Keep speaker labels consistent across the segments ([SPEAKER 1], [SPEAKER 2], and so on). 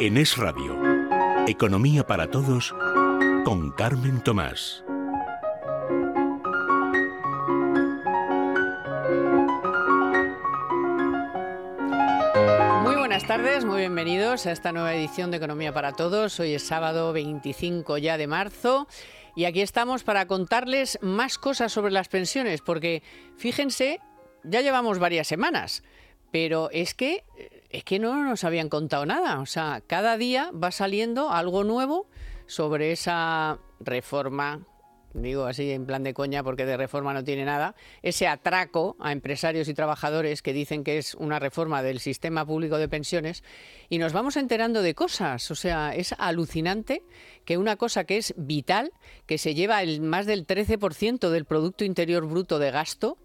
[SPEAKER 1] En Es Radio, Economía para Todos con Carmen Tomás.
[SPEAKER 2] Muy buenas tardes, muy bienvenidos a esta nueva edición de Economía para Todos. Hoy es sábado 25 ya de marzo y aquí estamos para contarles más cosas sobre las pensiones, porque fíjense, ya llevamos varias semanas, pero es que es que no nos habían contado nada. O sea, cada día va saliendo algo nuevo sobre esa reforma, digo así en plan de coña porque de reforma no tiene nada, ese atraco a empresarios y trabajadores que dicen que es una reforma del sistema público de pensiones y nos vamos enterando de cosas. O sea, es alucinante que una cosa que es vital, que se lleva el más del 13% del Producto Interior Bruto de gasto,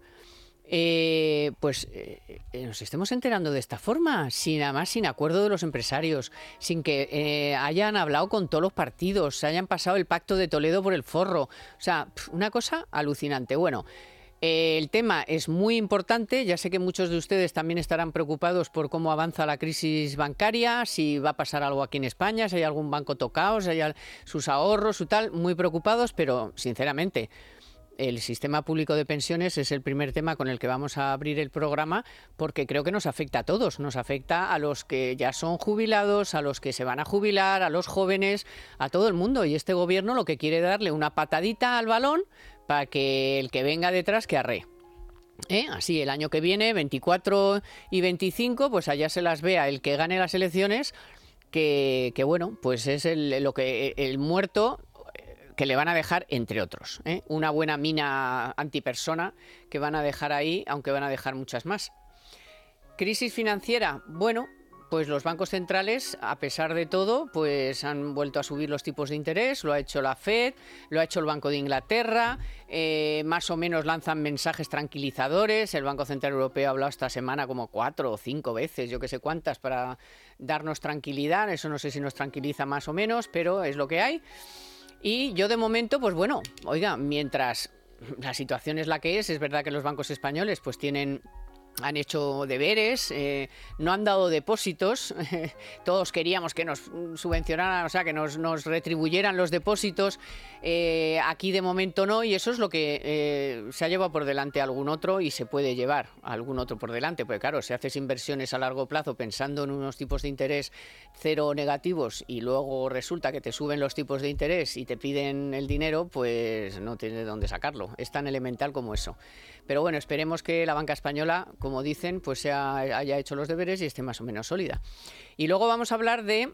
[SPEAKER 2] eh, pues eh, eh, nos estemos enterando de esta forma, sin además sin acuerdo de los empresarios, sin que hayan hablado con todos los partidos, se hayan pasado el pacto de Toledo por el forro. O sea, una cosa alucinante. Bueno. El tema es muy importante. Ya sé que muchos de ustedes también estarán preocupados por cómo avanza la crisis bancaria, si va a pasar algo aquí en España, si hay algún banco tocado, si hay sus ahorros, su tal. Muy preocupados, pero sinceramente, el sistema público de pensiones es el primer tema con el que vamos a abrir el programa porque creo que nos afecta a todos. Nos afecta a los que ya son jubilados, a los que se van a jubilar, a los jóvenes, a todo el mundo. Y este gobierno lo que quiere darle una patadita al balón para que el que venga detrás que arre. ¿Eh? Así, el año que viene, 24 y 25, pues allá se las vea el que gane las elecciones, que, bueno, pues es el, lo que el muerto que le van a dejar, entre otros, ¿eh? una buena mina antipersona que van a dejar ahí, aunque van a dejar muchas más. Crisis financiera, bueno, pues los bancos centrales, a pesar de todo, pues han vuelto a subir los tipos de interés, lo ha hecho la Fed, lo ha hecho el Banco de Inglaterra, eh, más o menos lanzan mensajes tranquilizadores, el Banco Central Europeo ha hablado esta semana como cuatro o cinco veces, yo que sé cuántas, para darnos tranquilidad, eso no sé si nos tranquiliza más o menos, pero es lo que hay. Y yo de momento, pues bueno, oiga, mientras la situación es la que es, es verdad que los bancos españoles pues tienen han hecho deberes, eh, no han dado depósitos. Todos queríamos que nos subvencionaran, o sea, que nos, retribuyeran los depósitos. Eh, aquí de momento no, y eso es lo que eh, se ha llevado por delante algún otro y se puede llevar algún otro por delante. Porque claro, si haces inversiones a largo plazo pensando en unos tipos de interés cero negativos y luego resulta que te suben los tipos de interés y te piden el dinero, pues no tienes de dónde sacarlo. Es tan elemental como eso. Pero bueno, esperemos que la banca española, como dicen, pues haya hecho los deberes y esté más o menos sólida. Y luego vamos a hablar de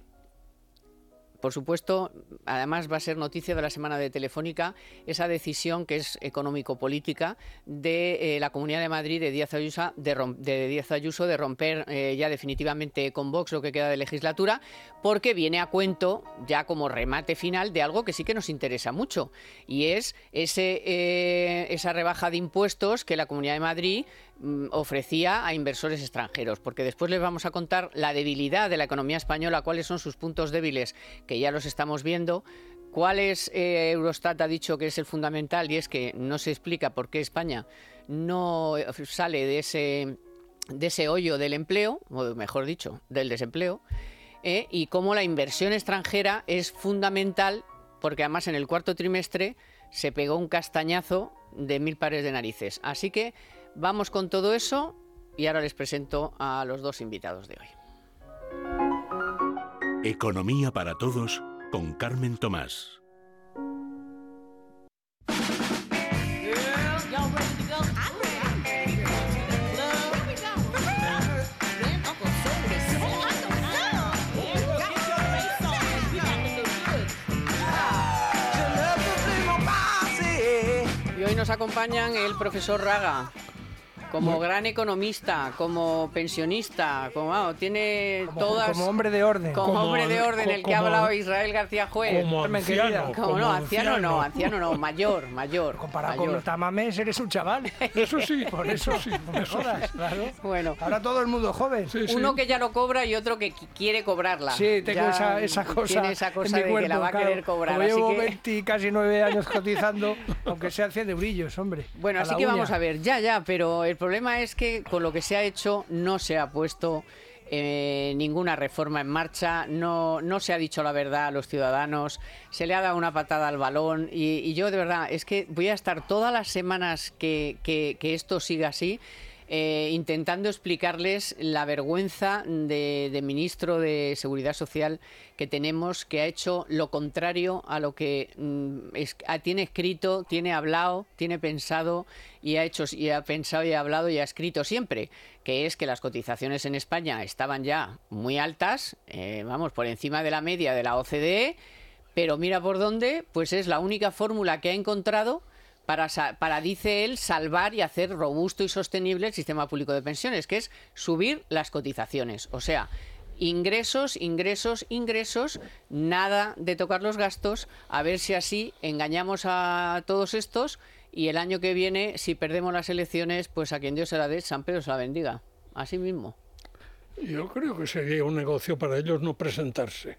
[SPEAKER 2] por supuesto, además va a ser noticia de la semana de Telefónica esa decisión que es económico-política de eh, la Comunidad de Madrid de Díaz Ayuso de, de romper eh, ya definitivamente con Vox lo que queda de legislatura, porque viene a cuento ya como remate final de algo que sí que nos interesa mucho y es ese, eh, esa rebaja de impuestos que la Comunidad de Madrid ofrecía a inversores extranjeros, porque después les vamos a contar la debilidad de la economía española, cuáles son sus puntos débiles, que ya los estamos viendo, cuáles eh, Eurostat ha dicho que es el fundamental y es que no se explica por qué España no sale de ese, de ese hoyo del empleo, o mejor dicho, del desempleo, eh, y cómo la inversión extranjera es fundamental, porque además en el cuarto trimestre se pegó un castañazo de mil pares de narices. Así que Vamos con todo eso y ahora les presento a los dos invitados de hoy.
[SPEAKER 1] Economía para todos con Carmen Tomás.
[SPEAKER 2] Y hoy nos acompañan el profesor Raga, como gran economista, como pensionista, como tiene todas.
[SPEAKER 3] Como hombre de orden.
[SPEAKER 2] Como, hombre de orden, el que ha hablado Israel García Juez.
[SPEAKER 3] Como anciano.
[SPEAKER 2] Como, no, anciano, no, anciano no, mayor, mayor.
[SPEAKER 3] Comparado
[SPEAKER 2] mayor.
[SPEAKER 3] con los tamames, eres un chaval. Eso sí, por eso sí, no me jodas, claro.
[SPEAKER 2] Bueno.
[SPEAKER 3] Ahora todo el mundo joven.
[SPEAKER 2] Uno que ya lo cobra y otro que quiere cobrarla.
[SPEAKER 3] Sí, tengo esa, esa, cosa.
[SPEAKER 2] Tiene esa cosa de que la va a querer cobrar.
[SPEAKER 3] Como llevo
[SPEAKER 2] que...
[SPEAKER 3] 20, casi 9 años cotizando, aunque sean 100 de brillos, hombre.
[SPEAKER 2] Bueno, así que vamos a ver, ya, ya, pero el problema es que con lo que se ha hecho no se ha puesto eh, ninguna reforma en marcha, no, no se ha dicho la verdad a los ciudadanos, se le ha dado una patada al balón y, yo de verdad es que voy a estar todas las semanas que, que esto siga así eh, intentando explicarles la vergüenza de, ministro de Seguridad Social que tenemos, que ha hecho lo contrario a lo que mm, tiene escrito, tiene hablado, tiene pensado y ha hecho y ha pensado y ha hablado y ha escrito siempre, que es que las cotizaciones en España estaban ya muy altas, eh, vamos, por encima de la media de la OCDE, pero mira por dónde, pues es la única fórmula que ha encontrado para, dice él, salvar y hacer robusto y sostenible el sistema público de pensiones, que es subir las cotizaciones. O sea, ingresos, ingresos, ingresos, nada de tocar los gastos, a ver si así engañamos a todos estos y el año que viene, si perdemos las elecciones, pues a quien Dios se la dé, San Pedro se la bendiga. Así mismo.
[SPEAKER 3] Yo creo que sería un negocio para ellos no presentarse.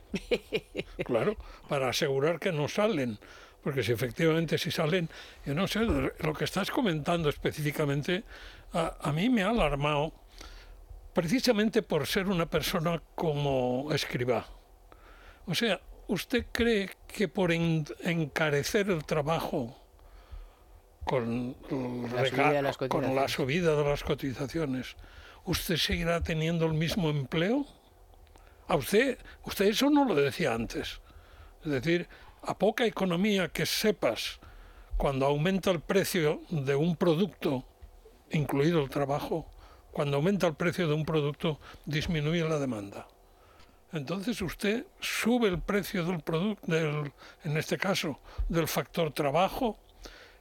[SPEAKER 3] claro, para asegurar que no salen porque si efectivamente si salen, yo no sé, lo que estás comentando específicamente, a, mí me ha alarmado precisamente por ser una persona como escriba. O sea, ¿usted cree que por encarecer el trabajo con la, con la subida de las cotizaciones, usted seguirá teniendo el mismo empleo? A usted, usted eso no lo decía antes. Es decir, a poca economía que sepas cuando aumenta el precio de un producto, incluido el trabajo, cuando aumenta el precio de un producto, disminuye la demanda. Entonces usted sube el precio del producto, en este caso, del factor trabajo,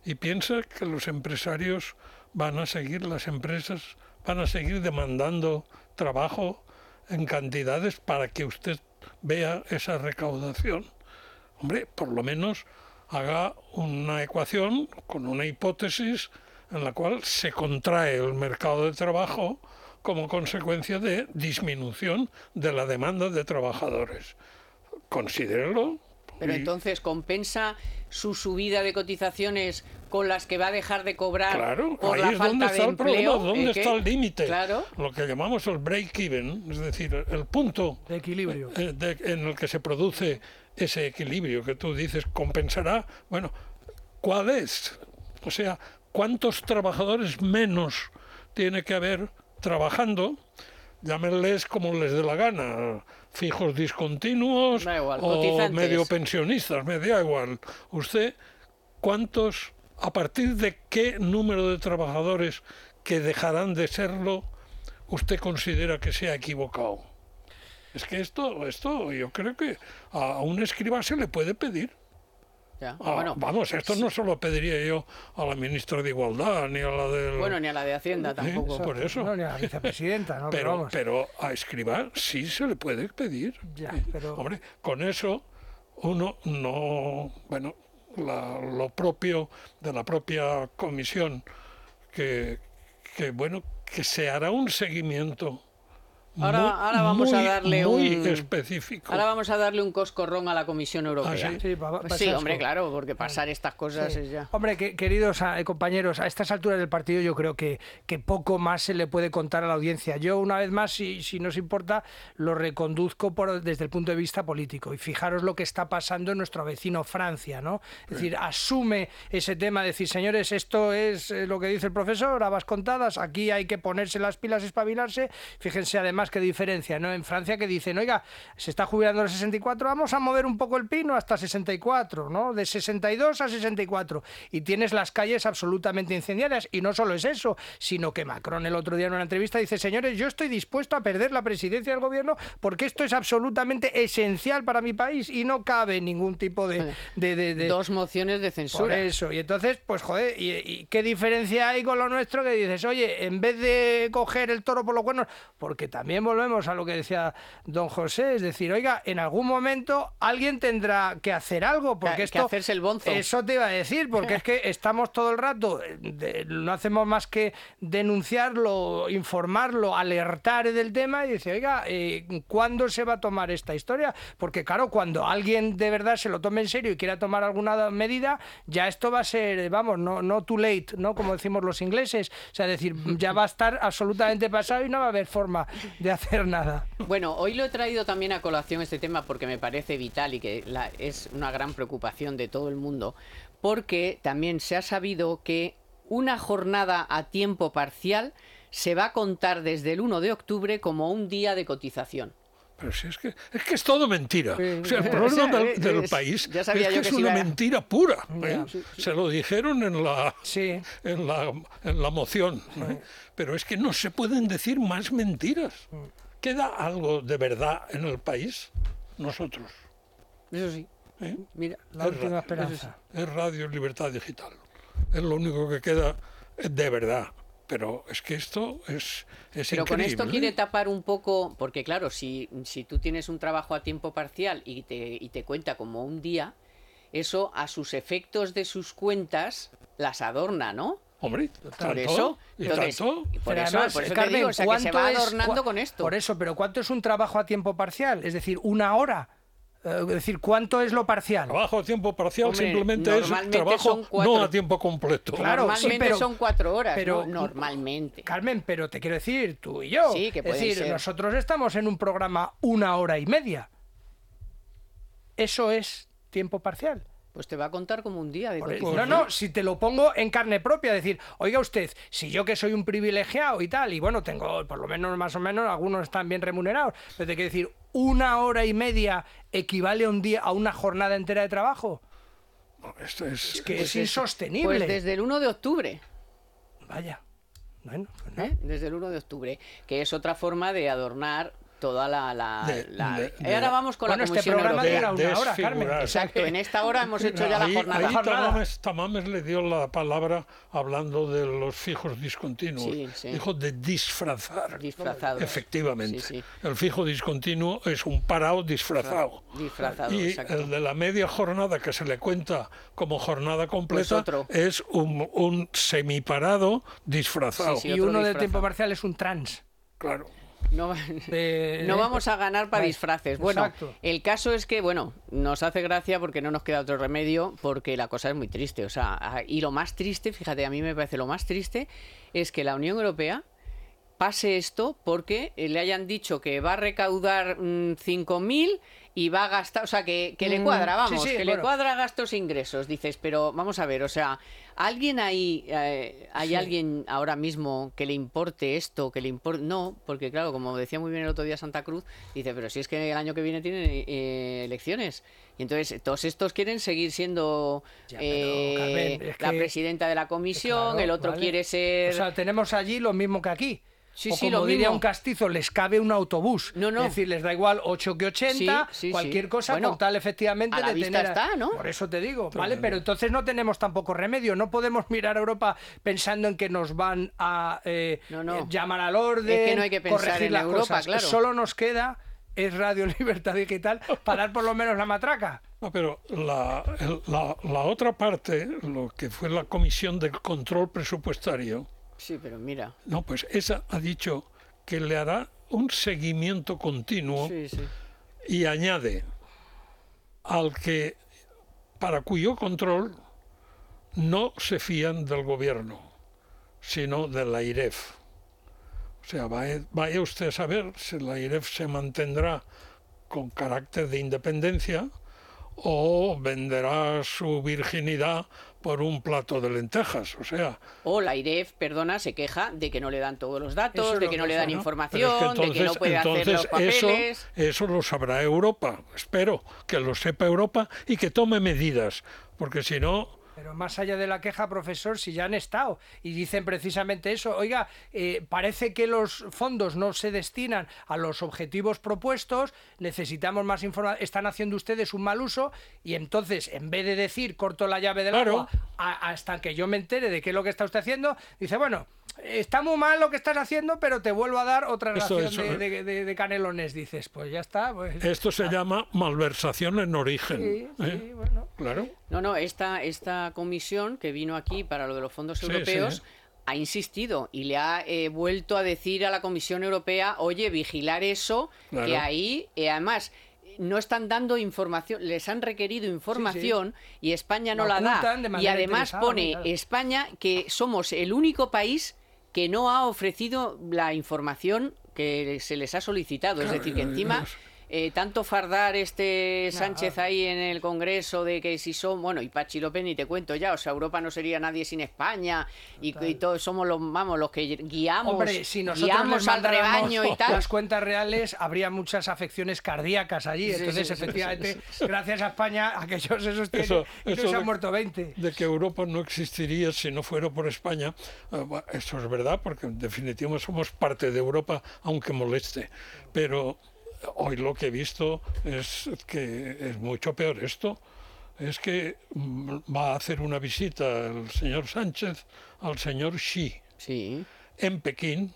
[SPEAKER 3] y piensa que los empresarios van a seguir, las empresas van a seguir demandando trabajo en cantidades para que usted vea esa recaudación hombre, por lo menos haga una ecuación con una hipótesis en la cual se contrae el mercado de trabajo como consecuencia de disminución de la demanda de trabajadores. Considérelo.
[SPEAKER 2] Pero entonces compensa su subida de cotizaciones con las que va a dejar de cobrar
[SPEAKER 3] claro,
[SPEAKER 2] por
[SPEAKER 3] ahí
[SPEAKER 2] la
[SPEAKER 3] es
[SPEAKER 2] falta
[SPEAKER 3] donde
[SPEAKER 2] de
[SPEAKER 3] está el
[SPEAKER 2] empleo.
[SPEAKER 3] problema, dónde está el límite.
[SPEAKER 2] Claro.
[SPEAKER 3] Lo que llamamos el break-even, es decir, el punto
[SPEAKER 4] de equilibrio
[SPEAKER 3] eh, en el que se produce ese equilibrio que tú dices compensará. Bueno, ¿cuál es? O sea, ¿cuántos trabajadores menos tiene que haber trabajando? Llámenles como les dé la gana, fijos discontinuos o medio pensionistas, me da igual. Usted, ¿cuántos, a partir de qué número de trabajadores que dejarán de serlo, usted considera que se ha equivocado? Es que esto, esto yo creo que a un escriba se le puede pedir.
[SPEAKER 2] Ah, bueno,
[SPEAKER 3] vamos, esto no solo pediría yo a la ministra de Igualdad, ni a la de...
[SPEAKER 2] Bueno, ni a la de Hacienda tampoco.
[SPEAKER 3] por eso.
[SPEAKER 4] No, ni a la vicepresidenta, ¿no?
[SPEAKER 3] Pero, pero, a escriba sí se le puede pedir.
[SPEAKER 4] Ya, pero...
[SPEAKER 3] Hombre, con eso uno no... Bueno, lo propio de la propia comisión, que, que, bueno, que se hará un seguimiento
[SPEAKER 2] Ahora, ahora vamos a darle
[SPEAKER 3] un
[SPEAKER 2] específico. Ahora vamos a darle un coscorrón a la Comisión Europea.
[SPEAKER 3] ¿Ah,
[SPEAKER 2] sí, hombre, claro, porque pasar estas cosas es ya.
[SPEAKER 4] Hombre, que, queridos ah, compañeros, a estas alturas del partido yo creo que, que poco más se le puede contar a la audiencia. Yo, una vez más, si, si nos importa, lo reconduzco por, desde el punto de vista político. Y fijaros lo que está pasando en nuestro vecino Francia, ¿no? Es decir, asume ese tema, decir, señores, esto es eh, lo que dice el profesor, habas contadas, aquí hay que ponerse las pilas, espabilarse. Fíjense además que diferencia, ¿no? En Francia que dicen, oiga, se está jubilando a los 64, vamos a mover un poco el pino hasta 64, ¿no? De 62 a 64. Y tienes las calles absolutamente incendiadas. Y no solo es eso, sino que Macron el otro día en una entrevista dice, señores, yo estoy dispuesto a perder la presidencia del gobierno porque esto es absolutamente esencial para mi país y no cabe ningún tipo de... de,
[SPEAKER 2] Dos mociones de censura.
[SPEAKER 4] Por eso. Y entonces, pues joder, ¿y, qué diferencia hay con lo nuestro que dices, oye, en vez de coger el toro por los cuernos, porque también también volvemos a lo que decía don José, es decir, oiga, en algún momento alguien tendrá que hacer algo, porque esto...
[SPEAKER 2] Que hacerse el bonzo.
[SPEAKER 4] Eso te iba a decir, porque es que estamos todo el rato, no hacemos más que denunciarlo, informarlo, alertar del tema y decir, oiga, eh, ¿cuándo se va a tomar esta historia? Porque claro, cuando alguien de verdad se lo tome en serio y quiera tomar alguna medida, ya esto va a ser, vamos, no, no too late, ¿no? Como decimos los ingleses. O sea, decir, ya va a estar absolutamente pasado y no va a haber forma de hacer nada.
[SPEAKER 2] Bueno, hoy lo he traído también a colación este tema porque me parece vital y que la- es una gran preocupación de todo el mundo, porque también se ha sabido que una jornada a tiempo parcial se va a contar desde el 1 de octubre como un día de cotización.
[SPEAKER 3] Pero si es que es que es todo mentira.
[SPEAKER 2] Sí.
[SPEAKER 3] O sea, el problema del,
[SPEAKER 2] es-
[SPEAKER 3] país es que es una mentira pura. ¿eh? Se lo dijeron en la en la, en la moción. ¿eh? Pero es que no se pueden decir más mentiras. ¿Queda algo de verdad en el país? Nosotros.
[SPEAKER 2] Eso sí.
[SPEAKER 3] ¿eh?
[SPEAKER 2] Mira,
[SPEAKER 4] La
[SPEAKER 3] Es
[SPEAKER 4] última
[SPEAKER 3] ra-
[SPEAKER 4] esperanza.
[SPEAKER 3] Es Radio Libertad Digital. Es lo único que queda de verdad. Pero es que esto es, es
[SPEAKER 2] Pero con esto
[SPEAKER 3] increíble.
[SPEAKER 2] quiere tapar un poco, porque claro, si, si tú tienes un trabajo a tiempo parcial y te, y te cuenta como un día, eso a sus efectos de sus cuentas las adorna, ¿no?
[SPEAKER 3] Hombre,
[SPEAKER 2] Por
[SPEAKER 3] tanto,
[SPEAKER 2] eso,
[SPEAKER 3] y
[SPEAKER 2] entonces,
[SPEAKER 3] tanto.
[SPEAKER 2] y por
[SPEAKER 4] Pero
[SPEAKER 2] eso,
[SPEAKER 4] además,
[SPEAKER 2] por eso te
[SPEAKER 4] Carmen,
[SPEAKER 2] digo, o sea, que se
[SPEAKER 4] ¿cuánto
[SPEAKER 2] va
[SPEAKER 4] es-
[SPEAKER 2] adornando
[SPEAKER 4] cua-
[SPEAKER 2] con esto.
[SPEAKER 4] Por eso, pero ¿cuánto es un trabajo a tiempo parcial? Es decir, una hora. Eh, Es decir, ¿cuánto es lo parcial?
[SPEAKER 3] Trabajo a tiempo parcial
[SPEAKER 2] Hombre,
[SPEAKER 3] simplemente es trabajo no a tiempo completo.
[SPEAKER 4] Claro,
[SPEAKER 2] normalmente
[SPEAKER 4] sí, pero-
[SPEAKER 2] son cuatro horas,
[SPEAKER 4] pero-
[SPEAKER 2] ¿no? normalmente.
[SPEAKER 4] Carmen, pero te quiero decir, tú y yo.
[SPEAKER 2] Sí, que
[SPEAKER 4] es decir,
[SPEAKER 2] ser.
[SPEAKER 4] nosotros estamos en un programa una hora y media. Eso es tiempo parcial.
[SPEAKER 2] Pues te va a contar como un día de cotización.
[SPEAKER 4] no, no, si te lo pongo en carne propia, decir, oiga usted, si yo que soy un privilegiado y tal, y bueno, tengo por lo menos más o menos, algunos están bien remunerados, pero te quiero decir, una hora y media equivale a un día, a una jornada entera de trabajo,
[SPEAKER 3] No, esto es,
[SPEAKER 4] es que
[SPEAKER 2] Pues
[SPEAKER 4] es
[SPEAKER 2] es-
[SPEAKER 4] insostenible.
[SPEAKER 2] Pues desde el 1 de octubre.
[SPEAKER 4] Vaya. Bueno, pues.
[SPEAKER 2] ¿eh? Desde el 1 de octubre, que es otra forma de adornar toda la... la-
[SPEAKER 3] De-
[SPEAKER 2] la-
[SPEAKER 3] de-
[SPEAKER 2] Y ahora
[SPEAKER 3] de-
[SPEAKER 2] vamos con
[SPEAKER 4] Bueno,
[SPEAKER 2] la
[SPEAKER 4] este
[SPEAKER 2] Comisión
[SPEAKER 4] programa
[SPEAKER 2] Europea.
[SPEAKER 4] dura una hora. Carmen.
[SPEAKER 2] Exacto, en esta hora hemos hecho ya
[SPEAKER 3] ahí,
[SPEAKER 2] la jornada.
[SPEAKER 3] ahí. Tamames, Tamames le dio la palabra hablando de los fijos discontinuos.
[SPEAKER 2] Sí, sí.
[SPEAKER 3] Dijo de disfrazar.
[SPEAKER 2] Disfrazados.
[SPEAKER 3] Efectivamente.
[SPEAKER 2] Sí, sí.
[SPEAKER 3] El fijo discontinuo es un parado disfrazado.
[SPEAKER 2] Disfrazado,
[SPEAKER 3] Y
[SPEAKER 2] exacto.
[SPEAKER 3] el de la media jornada que se le cuenta como jornada completa
[SPEAKER 2] Pues otro.
[SPEAKER 3] es un, un semiparado disfrazado.
[SPEAKER 2] Sí, sí.
[SPEAKER 4] y uno de
[SPEAKER 2] disfrazado.
[SPEAKER 4] tiempo parcial es un trans.
[SPEAKER 3] Claro.
[SPEAKER 2] No, no vamos a ganar para disfraces. Bueno,
[SPEAKER 4] exacto.
[SPEAKER 2] el caso es que, bueno, nos hace gracia porque no nos queda otro remedio, porque la cosa es muy triste. O sea, y lo más triste, fíjate, a mí me parece lo más triste, es que la Unión Europea pase esto porque eh, le hayan dicho que va a recaudar mm, 5.000 y va a gastar, o sea, que, que le
[SPEAKER 4] Mm,
[SPEAKER 2] cuadra, vamos,
[SPEAKER 4] sí,
[SPEAKER 2] que le cuadra gastos e ingresos. Dices, pero vamos a ver, o sea, ¿alguien ahí, eh, hay
[SPEAKER 4] Sí.
[SPEAKER 2] alguien ahora mismo que le importe esto, que le importe... No, porque claro, como decía muy bien el otro día Santa Cruz, dice, pero si es que el año que viene tienen eh, elecciones. Y entonces todos estos quieren seguir siendo
[SPEAKER 4] Ya, pero,
[SPEAKER 2] eh,
[SPEAKER 4] Carmen,
[SPEAKER 2] la
[SPEAKER 4] que-
[SPEAKER 2] presidenta de la comisión,
[SPEAKER 4] Claro,
[SPEAKER 2] el otro
[SPEAKER 4] vale.
[SPEAKER 2] quiere ser...
[SPEAKER 4] O sea, tenemos allí lo mismo que aquí.
[SPEAKER 2] Sí,
[SPEAKER 4] o
[SPEAKER 2] sí,
[SPEAKER 4] como
[SPEAKER 2] lo
[SPEAKER 4] diría
[SPEAKER 2] mismo.
[SPEAKER 4] un castizo, les cabe un autobús.
[SPEAKER 2] No, no.
[SPEAKER 4] Es decir, les da igual 8 que 80,
[SPEAKER 2] Sí, sí,
[SPEAKER 4] cualquier
[SPEAKER 2] sí.
[SPEAKER 4] cosa
[SPEAKER 2] Bueno,
[SPEAKER 4] con tal efectivamente
[SPEAKER 2] a la
[SPEAKER 4] de
[SPEAKER 2] vista
[SPEAKER 4] tener...
[SPEAKER 2] está, ¿no?
[SPEAKER 4] Por eso te digo, ¿vale? Pero entonces no tenemos tampoco remedio. No podemos mirar a Europa pensando en que nos van a eh,
[SPEAKER 2] No, no.
[SPEAKER 4] eh, llamar al orden,
[SPEAKER 2] Es que no hay que pensar
[SPEAKER 4] corregir
[SPEAKER 2] en
[SPEAKER 4] las
[SPEAKER 2] Europa,
[SPEAKER 4] cosas.
[SPEAKER 2] claro.
[SPEAKER 4] Solo nos queda es Radio Libertad Digital para dar por lo menos la matraca.
[SPEAKER 3] No, pero la, el- la- la otra parte, lo que fue la Comisión de Control Presupuestario,
[SPEAKER 2] Sí, pero mira.
[SPEAKER 3] no, pues esa ha dicho que le hará un seguimiento continuo
[SPEAKER 2] Sí, sí.
[SPEAKER 3] y añade al que para cuyo control no se fían del gobierno, sino de la IREF. O sea, vaya, vaya usted a saber si la IREF se mantendrá con carácter de independencia o venderá su virginidad por un plato de lentejas. O sea,
[SPEAKER 2] O la IREF, perdona, se queja de que no le dan todos los datos, de
[SPEAKER 4] lo
[SPEAKER 2] que no le dan información,
[SPEAKER 3] Pero es que
[SPEAKER 2] de que no puede hacer los
[SPEAKER 3] eso,
[SPEAKER 2] papeles.
[SPEAKER 3] eso lo sabrá Europa, espero que lo sepa Europa y que tome medidas, porque si no,
[SPEAKER 4] Pero más allá de la queja, profesor, si ya han estado y dicen precisamente eso, oiga, eh, parece que los fondos no se destinan a los objetivos propuestos, necesitamos más información, están haciendo ustedes un mal uso y entonces, en vez de decir corto la llave del
[SPEAKER 3] Claro.
[SPEAKER 4] agua a- hasta que yo me entere de qué es lo que está usted haciendo, dice, bueno, está muy mal lo que estás haciendo, pero te vuelvo a dar otra
[SPEAKER 3] Eso,
[SPEAKER 4] ración
[SPEAKER 3] eso,
[SPEAKER 4] de, de- de- de canelones, dices, pues ya está. Pues,
[SPEAKER 3] esto se llama malversación en
[SPEAKER 4] sí,
[SPEAKER 3] origen.
[SPEAKER 4] sí,
[SPEAKER 3] ¿eh?
[SPEAKER 4] bueno.
[SPEAKER 3] Claro.
[SPEAKER 2] No, no, esta, esta comisión que vino aquí para lo de los fondos
[SPEAKER 3] Sí,
[SPEAKER 2] europeos
[SPEAKER 3] sí.
[SPEAKER 2] ha insistido y le ha eh, vuelto a decir a la Comisión Europea, oye, vigilar eso, que ahí, eh, además, no están dando información, les han requerido información y España no
[SPEAKER 4] La
[SPEAKER 2] da. Y además pone
[SPEAKER 4] claro.
[SPEAKER 2] España que somos el único país que no ha ofrecido la información que se les ha solicitado. Es decir, que encima eh, tanto fardar este Sánchez ahí en el Congreso de que si son, bueno, y Pachi López ni te cuento ya, o sea, Europa no sería nadie sin España y, todos somos los, vamos, los que guiamos,
[SPEAKER 4] Hombre, si guiamos al rebaño y tal. Las cuentas reales habría muchas afecciones cardíacas allí, entonces efectivamente, gracias a España, aquellos esos tienen, y se han muerto 20.
[SPEAKER 3] De que Europa no existiría si no fuera por España, eh, eso es verdad, porque en definitiva somos parte de Europa, aunque moleste, pero hoy lo que he visto es que es mucho peor esto. Es que mm, va a hacer una visita el señor Sánchez al señor Xi
[SPEAKER 2] sí.
[SPEAKER 3] en Pekín,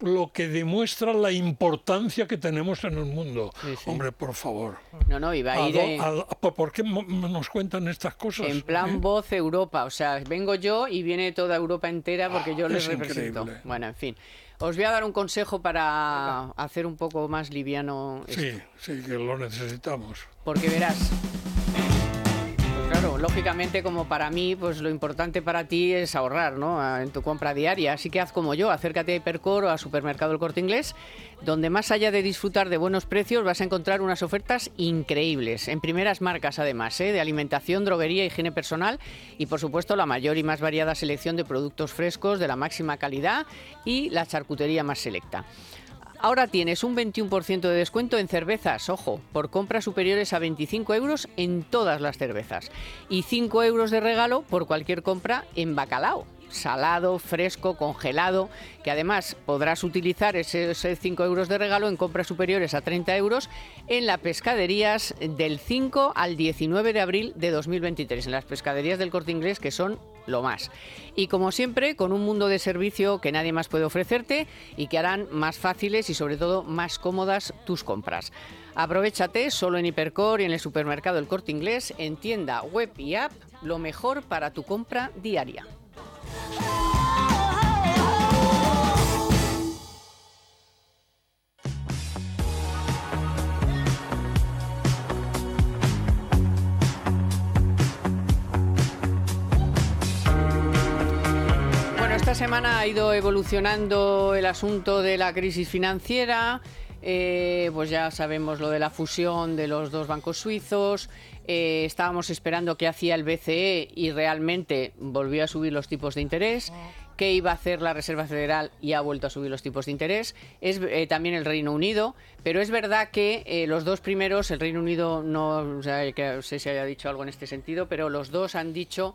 [SPEAKER 3] lo que demuestra la importancia que tenemos en el mundo. Hombre, por favor.
[SPEAKER 2] No, no, iba a ir.
[SPEAKER 3] ¿Por qué nos cuentan estas cosas?
[SPEAKER 2] En plan voz Europa, o sea, vengo yo y viene toda Europa entera porque yo ah, les represento. Bueno, en fin. Os voy a dar un consejo para hacer un poco más liviano.
[SPEAKER 3] Sí, sí, que lo necesitamos.
[SPEAKER 2] Porque verás, Lógicamente como para mí, pues lo importante para ti es ahorrar, ¿no? En tu compra diaria. Así que haz como yo, acércate a Hipercor o a Supermercado El Corte Inglés, donde más allá de disfrutar de buenos precios vas a encontrar unas ofertas increíbles, en primeras marcas además, ¿eh? de alimentación, droguería, higiene personal y por supuesto la mayor y más variada selección de productos frescos de la máxima calidad y la charcutería más selecta. Ahora tienes un 21% de descuento en cervezas, ojo, por compras superiores a 25 euros en todas las cervezas. Y 5 euros de regalo por cualquier compra en bacalao salado, fresco, congelado, que además podrás utilizar esos 5 euros de regalo en compras superiores a 30 euros en las pescaderías del 5 al 19 de abril de 2023, en las pescaderías del corte inglés que son lo más. Y como siempre, con un mundo de servicio que nadie más puede ofrecerte y que harán más fáciles y sobre todo más cómodas tus compras. Aprovechate solo en Hipercor y en el supermercado El Corte Inglés, en tienda, web y app, lo mejor para tu compra diaria. Semana ha ido evolucionando el asunto de la crisis financiera. Eh, pues ya sabemos lo de la fusión de los dos bancos suizos. Eh, estábamos esperando qué hacía el BCE y realmente volvió a subir los tipos de interés. ¿Qué iba a hacer la Reserva Federal y ha vuelto a subir los tipos de interés? Es eh, también el Reino Unido, pero es verdad que los dos primeros, el Reino Unido no, que, sé si haya dicho algo en este sentido, pero los dos han dicho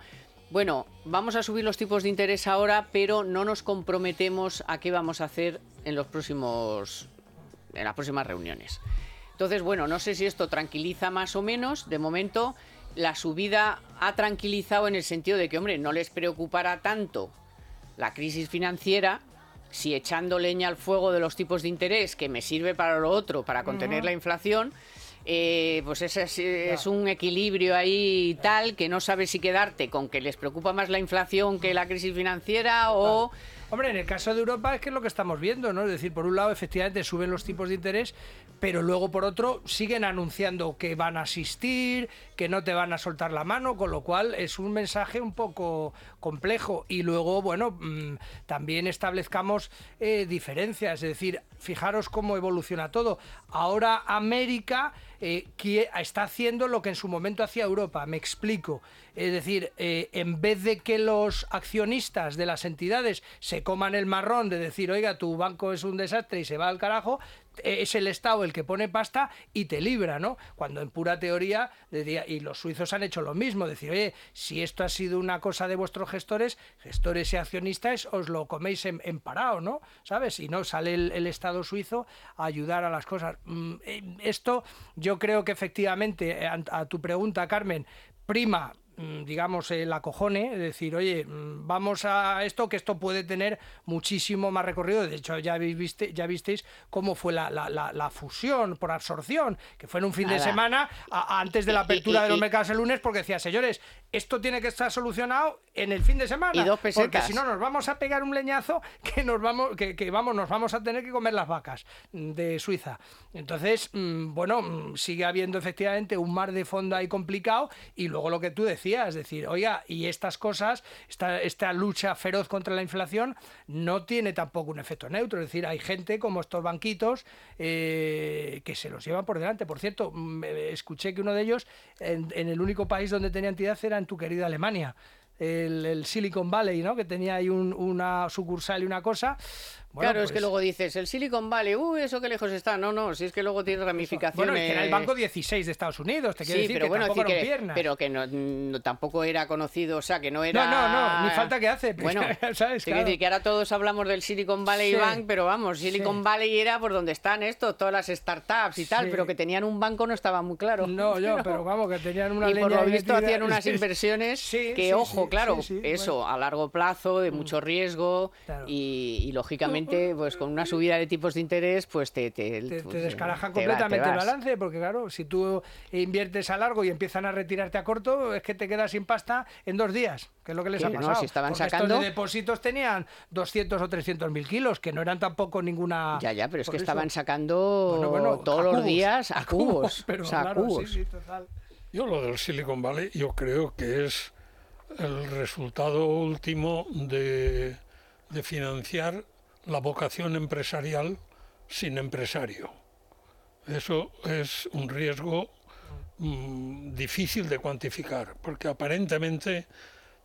[SPEAKER 2] bueno, vamos a subir los tipos de interés ahora, pero no nos comprometemos a qué vamos a hacer en los próximos en las próximas reuniones. Entonces, bueno, no sé si esto tranquiliza más o menos. De momento, la subida ha tranquilizado en el sentido de que, hombre, no les preocupará tanto la crisis financiera si echando leña al fuego de los tipos de interés, que me sirve para lo otro, para contener la inflación, eh, pues ese es, un equilibrio ahí tal que no sabes si quedarte con que les preocupa más la inflación que la crisis financiera o...
[SPEAKER 4] Hombre, en el caso de Europa es que es lo que estamos viendo, ¿no? Es decir, por un lado, efectivamente suben los tipos de interés, pero luego por otro siguen anunciando que van a asistir, que no te van a soltar la mano, con lo cual es un mensaje un poco complejo. Y luego, bueno, mm, también establezcamos eh, diferencias, es decir, fijaros cómo evoluciona todo. Ahora América eh, está haciendo lo que en su momento hacía Europa, me explico. Es decir, eh, en vez de que los accionistas de las entidades se coman el marrón de decir, oiga, tu banco es un desastre y se va al carajo, es el Estado el que pone pasta y te libra, ¿no? Cuando en pura teoría, y los suizos han hecho lo mismo, decir, oye, si esto ha sido una cosa de vuestros gestores, gestores y accionistas, os lo coméis en, parado, ¿no? ¿Sabes? Y no sale el, Estado suizo a ayudar a las cosas. Mm, eh, esto yo creo que efectivamente, a tu pregunta, Carmen, prima digamos, el acojone, es decir, oye, mm, vamos a esto, que esto puede tener muchísimo más recorrido. De hecho, ya, viste, ya visteis cómo fue la, la, fusión por absorción, que fue en un fin de semana antes de la apertura de los mercados el lunes, porque decía, señores, esto tiene que estar solucionado en el fin de semana.
[SPEAKER 2] Y dos
[SPEAKER 4] Porque si no, nos vamos a pegar un leñazo que nos vamos, que, que, vamos, nos vamos a tener que comer las vacas de Suiza. Entonces, mm, bueno, sigue habiendo efectivamente un mar de fondo ahí complicado y luego lo que tú decías es decir, oiga, y estas cosas, esta, esta lucha feroz contra la inflación no tiene tampoco un efecto neutro, es decir, hay gente como estos banquitos eh, que se los llevan por delante. Por cierto, escuché que uno de ellos, en, el único país donde tenía entidad era en tu querida Alemania el, Silicon Valley, ¿no? que tenía ahí una sucursal y una cosa.
[SPEAKER 2] Claro, es que pues luego dices, el Silicon Valley, uy, eso que lejos está. No, no, si es que luego tiene ramificaciones. Bueno,
[SPEAKER 4] que era el banco 16 de Estados Unidos, te quiero decir
[SPEAKER 2] pero
[SPEAKER 4] que
[SPEAKER 2] bueno,
[SPEAKER 4] tampoco
[SPEAKER 2] que,
[SPEAKER 4] piernas.
[SPEAKER 2] Pero que no, tampoco era conocido, o sea, que no era...
[SPEAKER 4] No, no, no, ni falta que hace.
[SPEAKER 2] Bueno, ¿sabes? Claro. decir que ahora todos hablamos del Silicon Valley Bank, pero vamos, Silicon Valley era por donde están estos, todas las startups y tal, pero que tenían un banco no estaba muy claro.
[SPEAKER 4] No, yo, pero vamos, que tenían una
[SPEAKER 2] Y por lo visto hacían unas inversiones que, ojo, claro, eso a largo plazo, de mm. mucho riesgo y, lógicamente, pues con una subida de tipos de interés, pues te... Te,
[SPEAKER 4] te, pues, descaraja completamente el balance, porque claro, si tú inviertes a largo y empiezan a retirarte a corto, es que te quedas sin pasta en dos días, que es lo que les ha pasado.
[SPEAKER 2] si estaban
[SPEAKER 4] porque
[SPEAKER 2] sacando...
[SPEAKER 4] estos de depósitos tenían 200 o 300 mil kilos, que no eran tampoco ninguna...
[SPEAKER 2] Ya, ya, pero es que estaban sacando todos los días a, cubos.
[SPEAKER 4] pero
[SPEAKER 2] o sea, cubos.
[SPEAKER 3] Yo lo del Silicon Valley, yo creo que es el resultado último de, financiar la vocación empresarial sin empresario. Eso es un riesgo mm, difícil de cuantificar, porque aparentemente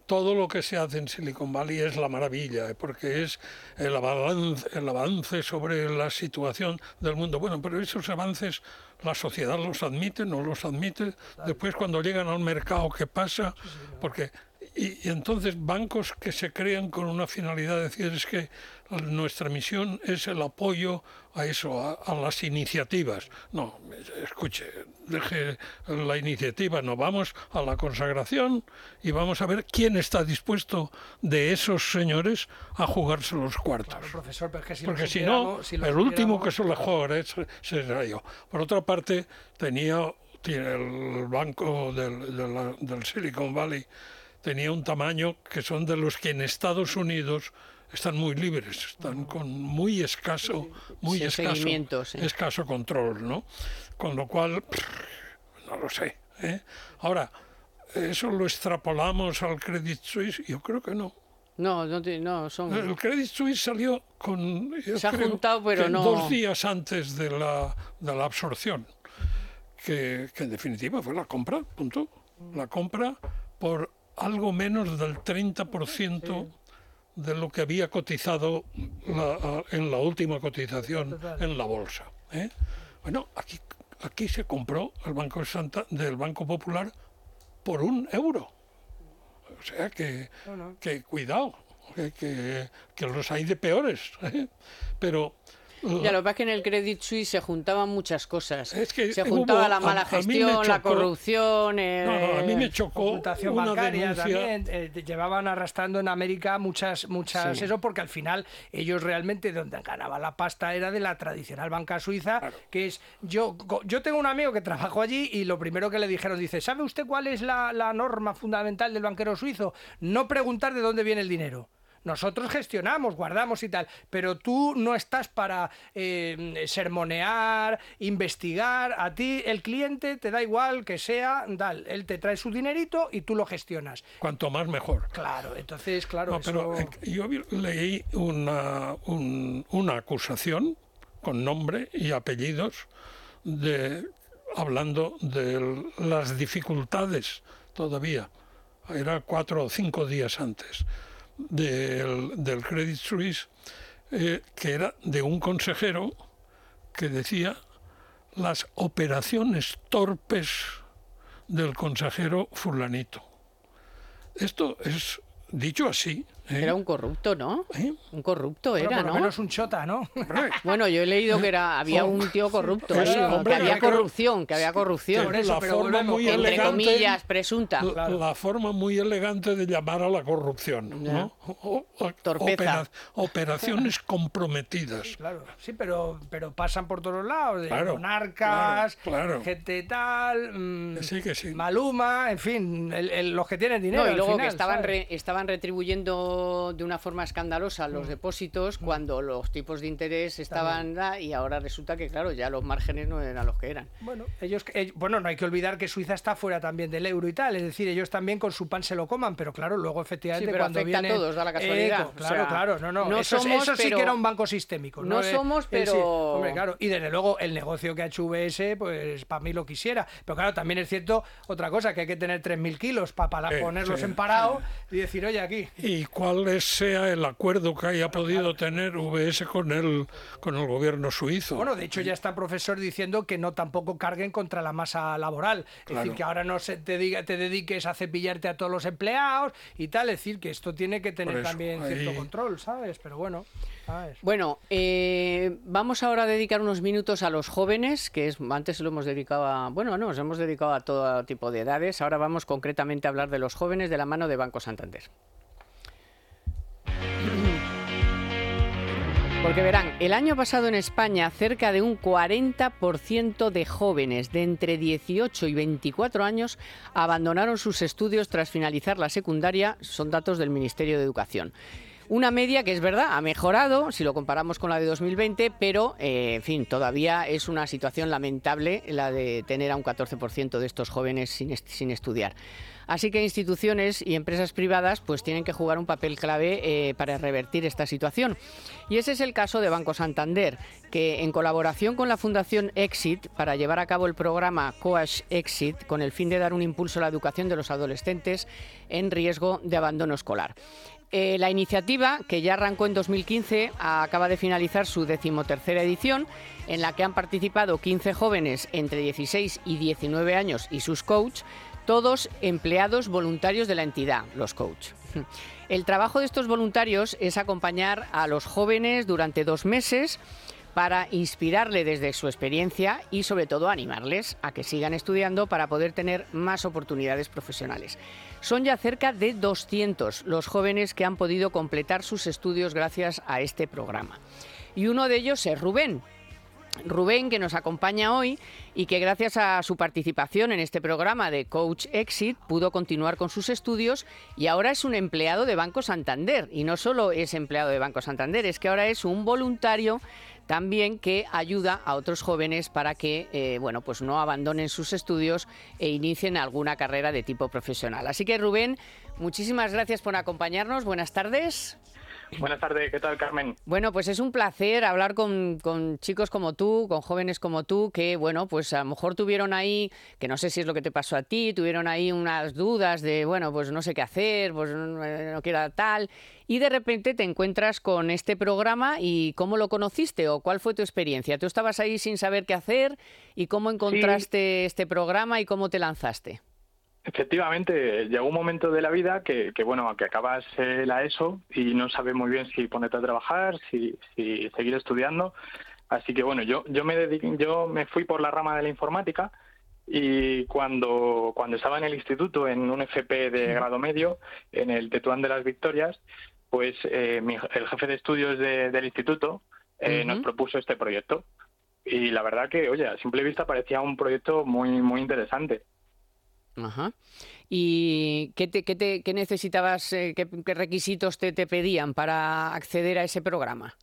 [SPEAKER 3] todo lo que se hace en Silicon Valley es la maravilla, porque es el avance, el avance sobre la situación del mundo. Bueno, pero esos avances la sociedad los admite, no los admite. Después cuando llegan al mercado, ¿qué pasa? Porque y, entonces bancos que se crean con una finalidad de decir es que nuestra misión es el apoyo a eso, a, las iniciativas. No, escuche, deje la iniciativa, no, vamos a la consagración y vamos a ver quién está dispuesto de esos señores a jugarse los cuartos.
[SPEAKER 4] profesor,
[SPEAKER 3] Porque si no, el último que se le juega será yo. Por otra parte, tenía, tiene el banco del, del Silicon Valley tenía un tamaño que son de los que en Estados Unidos están muy libres, están con muy escaso, muy escaso, escaso control, ¿no? Con lo cual, no lo sé. ¿eh? Ahora, ¿eso lo extrapolamos al Credit Suisse? Yo creo que no.
[SPEAKER 2] No, no, no son...
[SPEAKER 3] El Credit Suisse salió con...
[SPEAKER 2] Se ha juntado, pero no...
[SPEAKER 3] Dos días antes de la, de la absorción, que, que en definitiva fue la compra, punto. La compra por algo menos del 30% de lo que había cotizado en la última cotización en la bolsa. ¿eh? Bueno, aquí, aquí se compró el Banco Santa, del Banco Popular por un euro. O sea que, que cuidado, que, que, los hay de peores. ¿eh? Pero
[SPEAKER 2] ya, lo que pasa es que en el Credit Suisse se juntaban muchas cosas. se juntaba la mala gestión, la corrupción.
[SPEAKER 3] a mí me chocó. Una bancaria
[SPEAKER 4] también. Eh, llevaban arrastrando en América muchas, muchas. Eso porque al final ellos realmente donde ganaban la pasta era de la tradicional banca suiza, que es. Yo, yo tengo un amigo que trabajó allí y lo primero que le dijeron, dice: ¿Sabe usted cuál es la, la norma fundamental del banquero suizo? No preguntar de dónde viene el dinero. Nosotros gestionamos, guardamos y tal, pero tú no estás para eh, sermonear, investigar. A ti el cliente te da igual que sea, dal, él te trae su dinerito y tú lo gestionas.
[SPEAKER 3] Cuanto más mejor.
[SPEAKER 4] Claro, entonces, claro.
[SPEAKER 3] No, pero eh, yo leí una, una acusación con nombre y apellidos de hablando de las dificultades todavía. Era cuatro o cinco días antes del, Credit Suisse, eh, que era de un consejero que decía las operaciones torpes del consejero fulanito. Esto es dicho así,
[SPEAKER 2] ¿Eh? Era un corrupto, ¿no? ¿Eh? Un corrupto era,
[SPEAKER 4] por
[SPEAKER 2] lo
[SPEAKER 4] menos un chota, ¿no?
[SPEAKER 2] bueno, yo he leído que era había un tío corrupto, que había corrupción, que había corrupción.
[SPEAKER 3] la forma muy
[SPEAKER 2] entre
[SPEAKER 3] elegante,
[SPEAKER 2] comillas, presunta.
[SPEAKER 3] La, forma muy elegante de llamar a la corrupción, ¿no?
[SPEAKER 2] Torpeza.
[SPEAKER 3] operaciones comprometidas.
[SPEAKER 4] Claro, sí, pero, pero pasan por todos lados, de monarcas, gente tal, mm,
[SPEAKER 3] sí que sí.
[SPEAKER 4] Maluma, en fin, los que tienen dinero.
[SPEAKER 2] No, y luego que estaban, estaban retribuyendo de una forma escandalosa los mm. depósitos mm. cuando los tipos de interés estaban y ahora resulta que claro ya los márgenes no eran los que eran.
[SPEAKER 4] Bueno, ellos, eh, bueno, no hay que olvidar que Suiza está fuera también del euro y tal, es decir, ellos también con su pan se lo coman, pero claro, luego efectivamente
[SPEAKER 2] pero
[SPEAKER 4] cuando
[SPEAKER 2] afecta a todos, da la casualidad.
[SPEAKER 4] claro, claro, no, no, eso, somos, sí que era un banco sistémico.
[SPEAKER 2] No, somos, pero
[SPEAKER 4] hombre, claro, y desde luego el negocio que ha hecho VS, pues para mí lo quisiera, pero claro, también es cierto otra cosa que hay que tener 3.000 kilos para, ponerlos en parado y decir, oye, aquí.
[SPEAKER 3] ¿Y cuál sea el acuerdo que haya podido tener VS con el, con el gobierno suizo?
[SPEAKER 4] Bueno, de hecho ya está el profesor diciendo que no tampoco carguen contra la masa laboral. Es decir, que ahora no se te, diga, te dediques a cepillarte a todos los empleados y tal. Es decir, que esto tiene que tener también cierto control, ¿sabes? Pero bueno.
[SPEAKER 2] Bueno, eh, vamos ahora a dedicar unos minutos a los jóvenes, que es antes lo hemos dedicado a, bueno, no, nos hemos dedicado a todo tipo de edades. Ahora vamos concretamente a hablar de los jóvenes de la mano de Banco Santander. Porque verán, el año pasado en España cerca de un 40% de jóvenes de entre 18 y 24 años abandonaron sus estudios tras finalizar la secundaria, son datos del Ministerio de Educación. Una media que es verdad, ha mejorado si lo comparamos con la de 2020, pero eh, en fin, todavía es una situación lamentable la de tener a un 14% de estos jóvenes sin, sin, estudiar. Así que instituciones y empresas privadas pues tienen que jugar un papel clave eh, para revertir esta situación. Y ese es el caso de Banco Santander, que en colaboración con la Fundación Exit para llevar a cabo el programa Coach Exit con el fin de dar un impulso a la educación de los adolescentes en riesgo de abandono escolar. Eh, la iniciativa, que ya arrancó en 2015, acaba de finalizar su decimotercera edición, en la que han participado 15 jóvenes entre 16 y 19 años y sus coach, todos empleados voluntarios de la entidad, los coach. El trabajo de estos voluntarios es acompañar a los jóvenes durante dos meses para inspirarle desde su experiencia y sobre todo animarles a que sigan estudiando para poder tener más oportunidades profesionales. Son ya cerca de 200 los jóvenes que han podido completar sus estudios gracias a este programa. Y uno de ellos es Rubén, Rubén, que nos acompaña hoy y que gracias a su participación en este programa de Coach Exit pudo continuar con sus estudios y ahora es un empleado de Banco Santander. Y no solo es empleado de Banco Santander, es que ahora es un voluntario también que ayuda a otros jóvenes para que eh, bueno, pues no abandonen sus estudios e inicien alguna carrera de tipo profesional. Así que Rubén, muchísimas gracias por acompañarnos. Buenas tardes.
[SPEAKER 5] Buenas tardes, ¿qué tal, Carmen?
[SPEAKER 2] Bueno, pues es un placer hablar con, chicos como tú, con jóvenes como tú, que, bueno, pues a lo mejor tuvieron ahí, que no sé si es lo que te pasó a ti, tuvieron ahí unas dudas de, bueno, pues no sé qué hacer, pues no, no quiero tal, y de repente te encuentras con este programa y cómo lo conociste o cuál fue tu experiencia. Tú estabas ahí sin saber qué hacer y cómo encontraste este programa y cómo te lanzaste.
[SPEAKER 5] Efectivamente, llegó un momento de la vida que, bueno, que acabas eh, la ESO y no sabes muy bien si ponerte a trabajar, si, si seguir estudiando. Así que bueno, yo, yo, me yo me fui por la rama de la informática y cuando, cuando estaba en el instituto, en un FP de grado medio, en el Tetuán de las Victorias, pues eh, el jefe de estudios del instituto eh, nos propuso este proyecto. Y la verdad que, oye, a simple vista parecía un proyecto muy, muy interesante.
[SPEAKER 2] Ajá. ¿Y qué, te, qué, te, qué necesitabas, eh, qué, requisitos te, te, pedían para acceder a ese programa?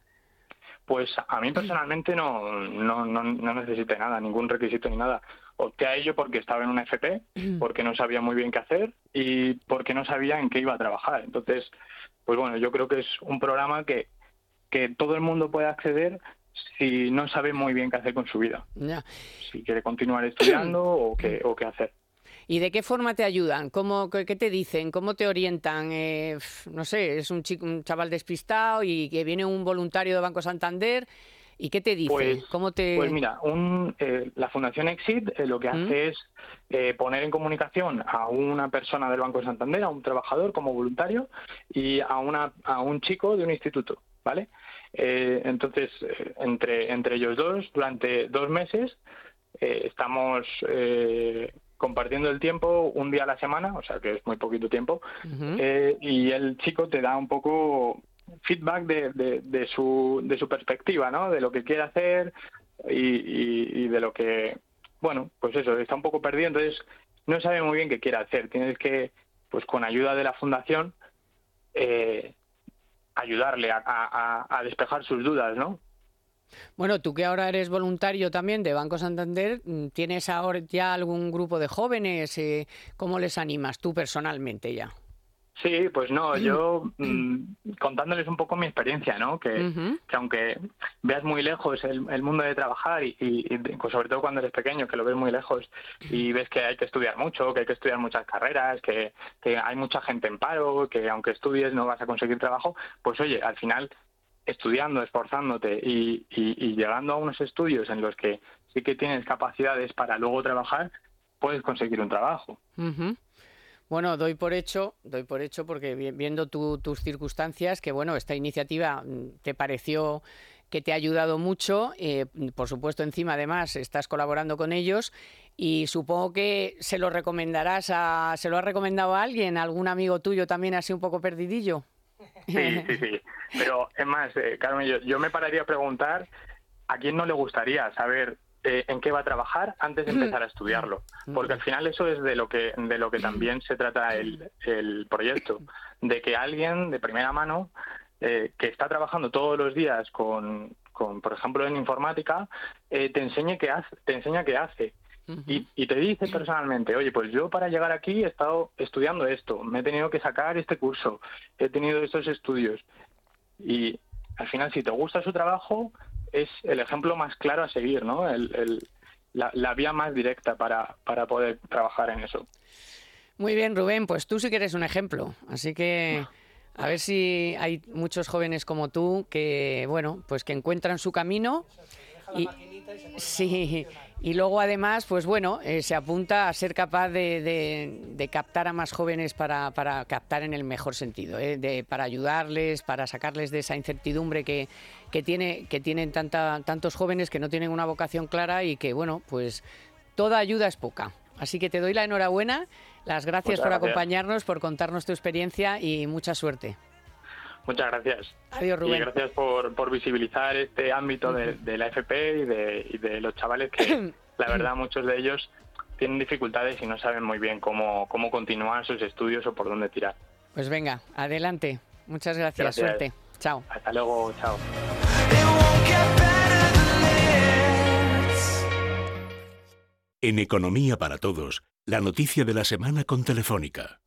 [SPEAKER 5] Pues a mí personalmente no, no, no, no necesité nada, ningún requisito ni nada. Opté a ello porque estaba en una FP, porque no sabía muy bien qué hacer y porque no sabía en qué iba a trabajar. Entonces, pues bueno, yo creo que es un programa que, que todo el mundo puede acceder si no sabe muy bien qué hacer con su vida. Si quiere continuar estudiando o qué, o qué hacer.
[SPEAKER 2] ¿Y de qué forma te ayudan? ¿Cómo, ¿Qué te dicen? ¿Cómo te orientan? Eh, no sé, es un, chico, un chaval despistado y que viene un voluntario de Banco Santander. ¿Y qué te dice?
[SPEAKER 5] Pues,
[SPEAKER 2] ¿Cómo te...
[SPEAKER 5] pues mira, un, eh, la Fundación Exit eh, lo que ¿Mm? hace es poner en comunicación a una persona del Banco Santander, a un trabajador como voluntario y a, una, a un chico de un instituto, ¿vale? entonces, entre, entre ellos dos, durante dos meses, estamos compartiendo el tiempo un día a la semana, o sea que es muy poquito tiempo, eh, y el chico te da un poco feedback de, de, su, de su perspectiva, ¿no? De lo que quiere hacer y, de lo que, bueno, pues eso, está un poco perdido, entonces no sabe muy bien qué quiere hacer. Tienes que, pues con ayuda de la fundación, eh, ayudarle a, despejar sus dudas, ¿no?
[SPEAKER 2] Bueno, tú que ahora eres voluntario también de Banco Santander, mm, ¿tienes ahora ya algún grupo de jóvenes? Eh, ¿Cómo les animas tú personalmente ya?
[SPEAKER 5] Sí, pues no, yo mm, contándoles un poco mi experiencia, ¿no? Que, aunque veas muy lejos el, mundo de trabajar y, pues sobre todo cuando eres pequeño, que lo ves muy lejos y ves que hay que estudiar mucho, que hay que estudiar muchas carreras, que, hay mucha gente en paro, que aunque estudies no vas a conseguir trabajo, pues oye, al final estudiando, esforzándote y, llegando a unos estudios en los que sí que tienes capacidades para luego trabajar, puedes conseguir un trabajo.
[SPEAKER 2] Bueno, doy por hecho, doy por hecho porque viendo tus circunstancias, que bueno, esta iniciativa mm, te pareció que te ha ayudado mucho, eh, por supuesto encima además estás colaborando con ellos y supongo que se lo recomendarás a, se lo has recomendado a alguien, algún amigo tuyo también así un poco perdidillo.
[SPEAKER 5] Sí, sí, sí. Pero es más, eh, Carmen, yo, yo me pararía a preguntar a quién no le gustaría saber eh, en qué va a trabajar antes de empezar a estudiarlo, porque al final eso es de lo que de lo que también se trata el, el proyecto, de que alguien de primera mano eh, que está trabajando todos los días con, con por ejemplo en informática te enseñe qué hace, te enseña qué hace. Y, y, te dice personalmente, oye, pues yo para llegar aquí he estado estudiando esto, me he tenido que sacar este curso, he tenido estos estudios. Y al final, si te gusta su trabajo, es el ejemplo más claro a seguir, ¿no? la, vía más directa para, para poder trabajar en eso.
[SPEAKER 2] Muy bien, Rubén, pues tú sí que eres un ejemplo, así que a ver si hay muchos jóvenes como tú que, bueno, pues que encuentran su camino y, sí, y luego además, pues bueno, eh, se apunta a ser capaz de, captar a más jóvenes para, para, captar en el mejor sentido, eh, de, para ayudarles, para sacarles de esa incertidumbre que, que, tiene, que tienen tanta, tantos jóvenes que no tienen una vocación clara y que, bueno, pues toda ayuda es poca. Así que te doy la enhorabuena, las gracias por acompañarnos, por contarnos tu experiencia y mucha suerte.
[SPEAKER 5] Muchas gracias.
[SPEAKER 2] Adiós, Rubén.
[SPEAKER 5] Y gracias por, por visibilizar este ámbito de, la FP y de, y de los chavales que, la verdad, muchos de ellos tienen dificultades y no saben muy bien cómo, cómo continuar sus estudios o por dónde tirar.
[SPEAKER 2] Pues venga, adelante. Muchas gracias. Suerte. Chao.
[SPEAKER 5] Hasta luego. Chao.
[SPEAKER 1] En Economía para Todos, la noticia de la semana con Telefónica.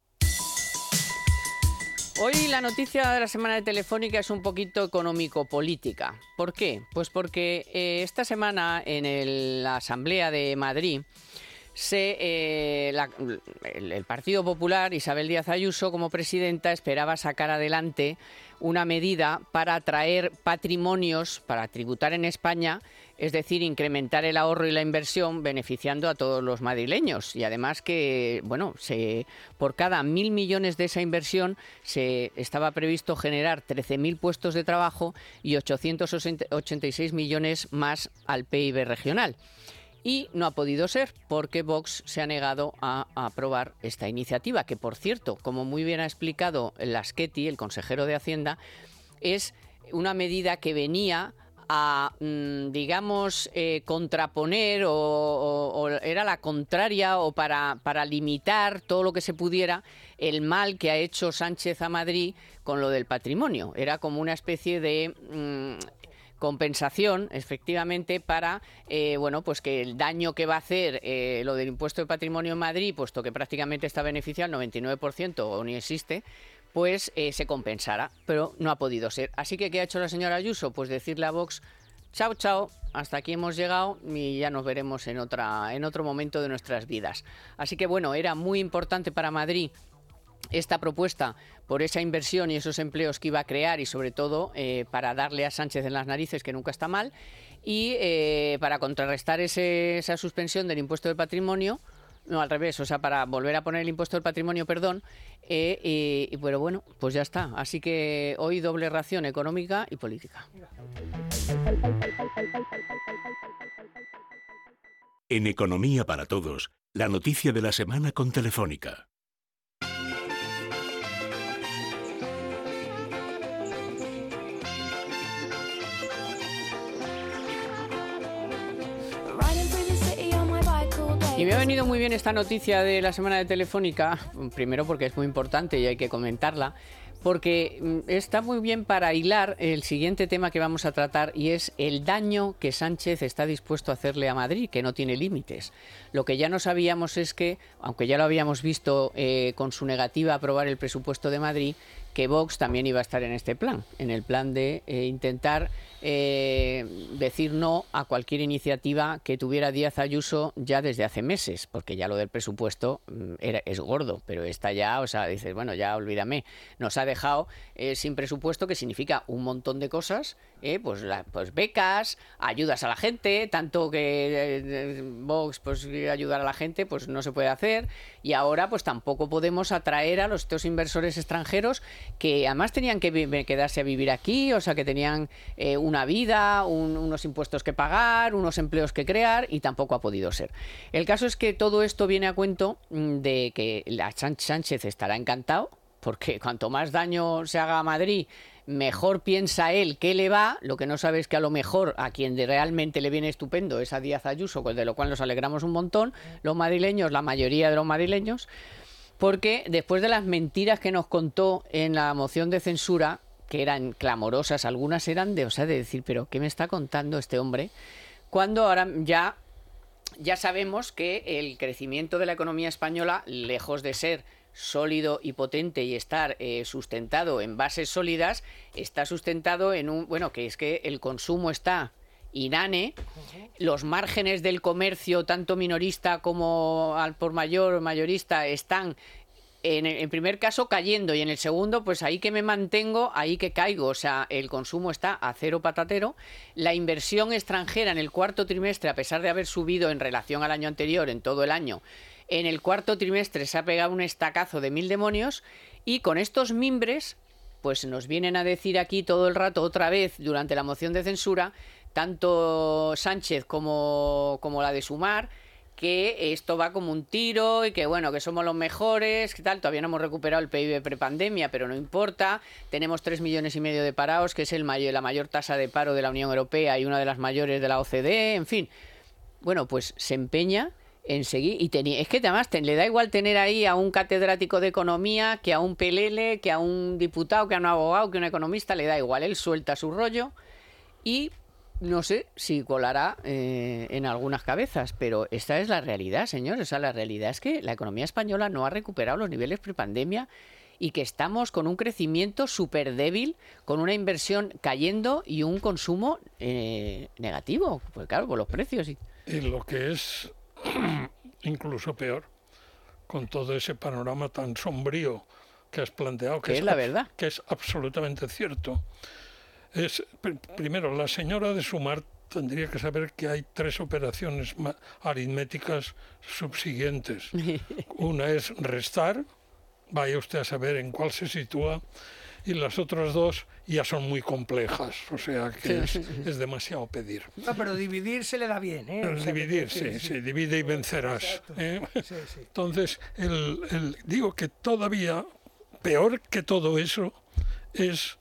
[SPEAKER 2] Hoy la noticia de la semana de Telefónica es un poquito económico-política. ¿Por qué? Pues porque eh, esta semana en la Asamblea de Madrid se, eh, el, Partido Popular, Isabel Díaz Ayuso, como presidenta, esperaba sacar adelante una medida para atraer patrimonios, para tributar en España, es decir, incrementar el ahorro y la inversión beneficiando a todos los madrileños. Y además que, bueno, se, por cada mil millones de esa inversión se estaba previsto generar 13.000 puestos de trabajo y 886 millones más al PIB regional y no ha podido ser porque Vox se ha negado a, aprobar esta iniciativa, que por cierto, como muy bien ha explicado Laschetti, el consejero de Hacienda, es una medida que venía a, mm, digamos, eh, contraponer o, era la contraria o para, para limitar todo lo que se pudiera el mal que ha hecho Sánchez a Madrid con lo del patrimonio. Era como una especie de mm, compensación, efectivamente, para eh, bueno, pues que el daño que va a hacer eh, lo del impuesto de patrimonio en Madrid, puesto que prácticamente está beneficiado al 99% o ni existe, pues se compensará, pero no ha podido ser. Así que, ¿qué ha hecho la señora Ayuso? Pues decirle a Vox, chao, chao, hasta aquí hemos llegado y ya nos veremos en, otra, en otro momento de nuestras vidas. Así que, bueno, era muy importante para Madrid esta propuesta por esa inversión y esos empleos que iba a crear y sobre todo eh, para darle a Sánchez en las narices, que nunca está mal, y eh, para contrarrestar esa suspensión del impuesto del patrimonio, no al revés, o sea, para volver a poner el impuesto del patrimonio, perdón, eh, y, pero bueno, pues ya está. Así que hoy doble ración económica y política.
[SPEAKER 1] En Economía para Todos, la noticia de la semana con Telefónica.
[SPEAKER 2] Y me ha venido muy bien esta noticia de la semana de Telefónica, primero porque es muy importante y hay que comentarla, porque mm, está muy bien para hilar el siguiente tema que vamos a tratar y es el daño que Sánchez está dispuesto a hacerle a Madrid, que no tiene límites. Lo que ya no sabíamos es que, aunque ya lo habíamos visto eh, con su negativa a aprobar el presupuesto de Madrid, que Vox también iba a estar en este plan, en el plan de eh, intentar eh, decir no a cualquier iniciativa que tuviera Díaz Ayuso ya desde hace meses, porque ya lo del presupuesto mm, era, es gordo, pero está ya, o sea, dices, bueno, ya olvídame, nos ha dejado eh, sin presupuesto, que significa un montón de cosas, pues, pues becas, ayudas a la gente, tanto que Vox pues ayudar a la gente, pues no se puede hacer, y ahora pues tampoco podemos atraer a los estos inversores extranjeros que además tenían que quedarse a vivir aquí, o sea, que tenían eh, una vida, unos impuestos que pagar, unos empleos que crear y tampoco ha podido ser. El caso es que todo esto viene a cuento mm, de que la Sánchez estará encantado, porque cuanto más daño se haga a Madrid, mejor piensa él que le va, lo que no sabe es que a lo mejor a quien realmente le viene estupendo es a Díaz Ayuso, de lo cual nos alegramos un montón, los madrileños, la mayoría de los madrileños, porque después de las mentiras que nos contó en la moción de censura, que eran clamorosas, algunas eran de, o sea, de decir, pero ¿qué me está contando este hombre? Cuando ahora ya, ya sabemos que el crecimiento de la economía española, lejos de ser sólido y potente y estar eh, sustentado en bases sólidas, está sustentado en un, bueno, que es que el consumo está inane, los márgenes del comercio, tanto minorista como al por mayor mayorista, están en el primer caso cayendo y en el segundo, pues ahí que me mantengo, ahí que caigo. O sea, el consumo está a cero patatero. La inversión extranjera en el cuarto trimestre, a pesar de haber subido en relación al año anterior, en todo el año, en el cuarto trimestre se ha pegado un estacazo de mil demonios. Y con estos mimbres, pues nos vienen a decir aquí todo el rato, otra vez, durante la moción de censura, tanto Sánchez como, como la de Sumar, que esto va como un tiro y que bueno, que somos los mejores, que tal, todavía no hemos recuperado el PIB prepandemia, pero no importa, tenemos tres millones y medio de parados, que es el mayor, la mayor tasa de paro de la Unión Europea y una de las mayores de la OCDE, en fin. Bueno, pues se empeña en seguir y tenía, es que además le da igual tener ahí a un catedrático de economía que a un pelele, que a un diputado, que a un abogado, que a un economista, le da igual, él suelta su rollo y no sé si colará eh, en algunas cabezas, pero esta es la realidad, señores. O sea, la realidad es que la economía española no ha recuperado los niveles prepandemia y que estamos con un crecimiento súper débil, con una inversión cayendo y un consumo eh, negativo, pues claro, por los precios.
[SPEAKER 3] Y... y lo que es incluso peor, con todo ese panorama tan sombrío que has planteado,
[SPEAKER 2] que es la verdad,
[SPEAKER 3] que es absolutamente cierto es, primero, la señora de Sumar tendría que saber que hay tres operaciones aritméticas subsiguientes. Una es restar, vaya usted a saber en cuál se sitúa, y las otras dos ya son muy complejas, o sea que es, demasiado pedir.
[SPEAKER 4] No, pero dividir se le da bien, ¿eh?
[SPEAKER 3] dividir, sí, sí, divide y vencerás. ¿eh? Entonces, el, digo que todavía peor que todo eso es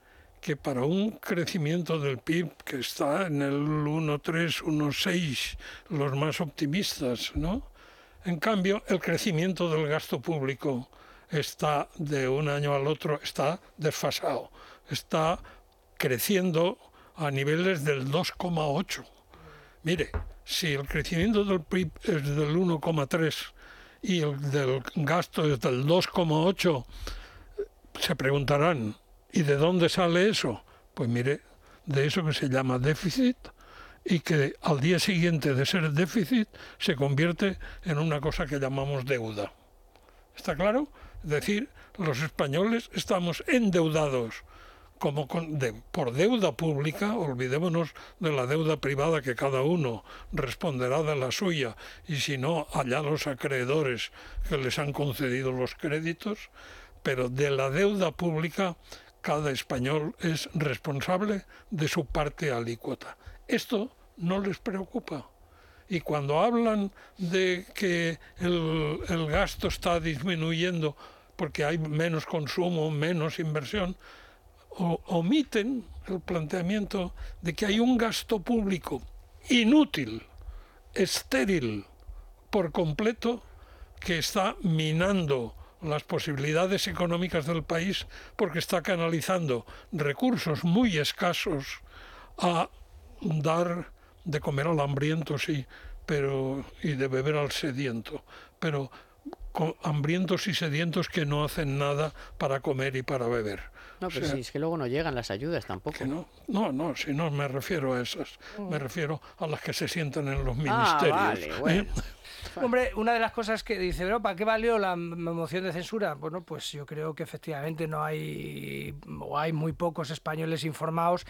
[SPEAKER 3] que para un crecimiento del PIB que está en el 1,3, 1,6, los más optimistas, ¿no? En cambio, el crecimiento del gasto público está de un año al otro, está desfasado, está creciendo a niveles del 2,8. Mire, si el crecimiento del PIB es del 1,3 y el del gasto es del 2,8, se preguntarán, ¿Y de dónde sale eso? Pues mire, de eso que se llama déficit y que al día siguiente de ser déficit se convierte en una cosa que llamamos deuda. ¿Está claro? Es decir, los españoles estamos endeudados como por deuda pública, olvidémonos de la deuda privada que cada uno responderá de la suya y si no, allá los acreedores que les han concedido los créditos, pero de la deuda pública cada español es responsable de su parte alícuota. Esto no les preocupa. Y cuando hablan de que el, gasto está disminuyendo porque hay menos consumo, menos inversión, omiten el planteamiento de que hay un gasto público inútil, estéril, por completo, que está minando las posibilidades económicas del país porque está canalizando recursos muy escasos a dar de comer al hambriento, sí, pero y de beber al sediento, pero hambrientos y sedientos que no hacen nada para comer y para beber.
[SPEAKER 2] No, pero si es que luego no llegan las ayudas tampoco.
[SPEAKER 3] No, no, no, si no me refiero a esas, me mm. refiero a las que se sientan en los ministerios. Ah,
[SPEAKER 2] vale, bueno.
[SPEAKER 4] Hombre, una de las cosas que dice, pero ¿para qué valió la moción de censura? Bueno, pues yo creo que efectivamente no hay, o hay muy pocos españoles informados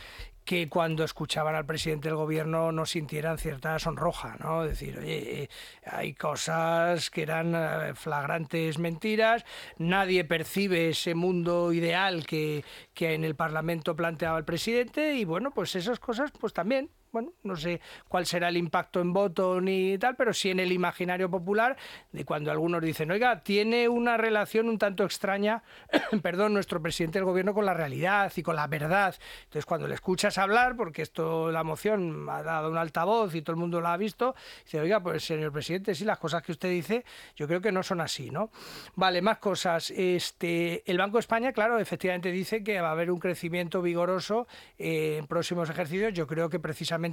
[SPEAKER 4] que cuando escuchaban al presidente del gobierno no sintieran cierta sonroja, ¿no? Decir, oye, eh, hay cosas que eran eh, flagrantes mentiras, nadie percibe ese mundo ideal que, que en el Parlamento planteaba el presidente y bueno, pues esas cosas pues también bueno, no sé cuál será el impacto en voto ni tal, pero sí en el imaginario popular de cuando algunos dicen, oiga, tiene una relación un tanto extraña, perdón, nuestro presidente del gobierno con la realidad y con la verdad. Entonces, cuando le escuchas hablar, porque esto, la moción ha dado un altavoz y todo el mundo la ha visto, dice, oiga, pues señor presidente, sí, las cosas que usted dice, yo creo que no son así, ¿no? Vale, más cosas. Este, el Banco de España, claro, efectivamente dice que va a haber un crecimiento vigoroso eh, en próximos ejercicios. Yo creo que precisamente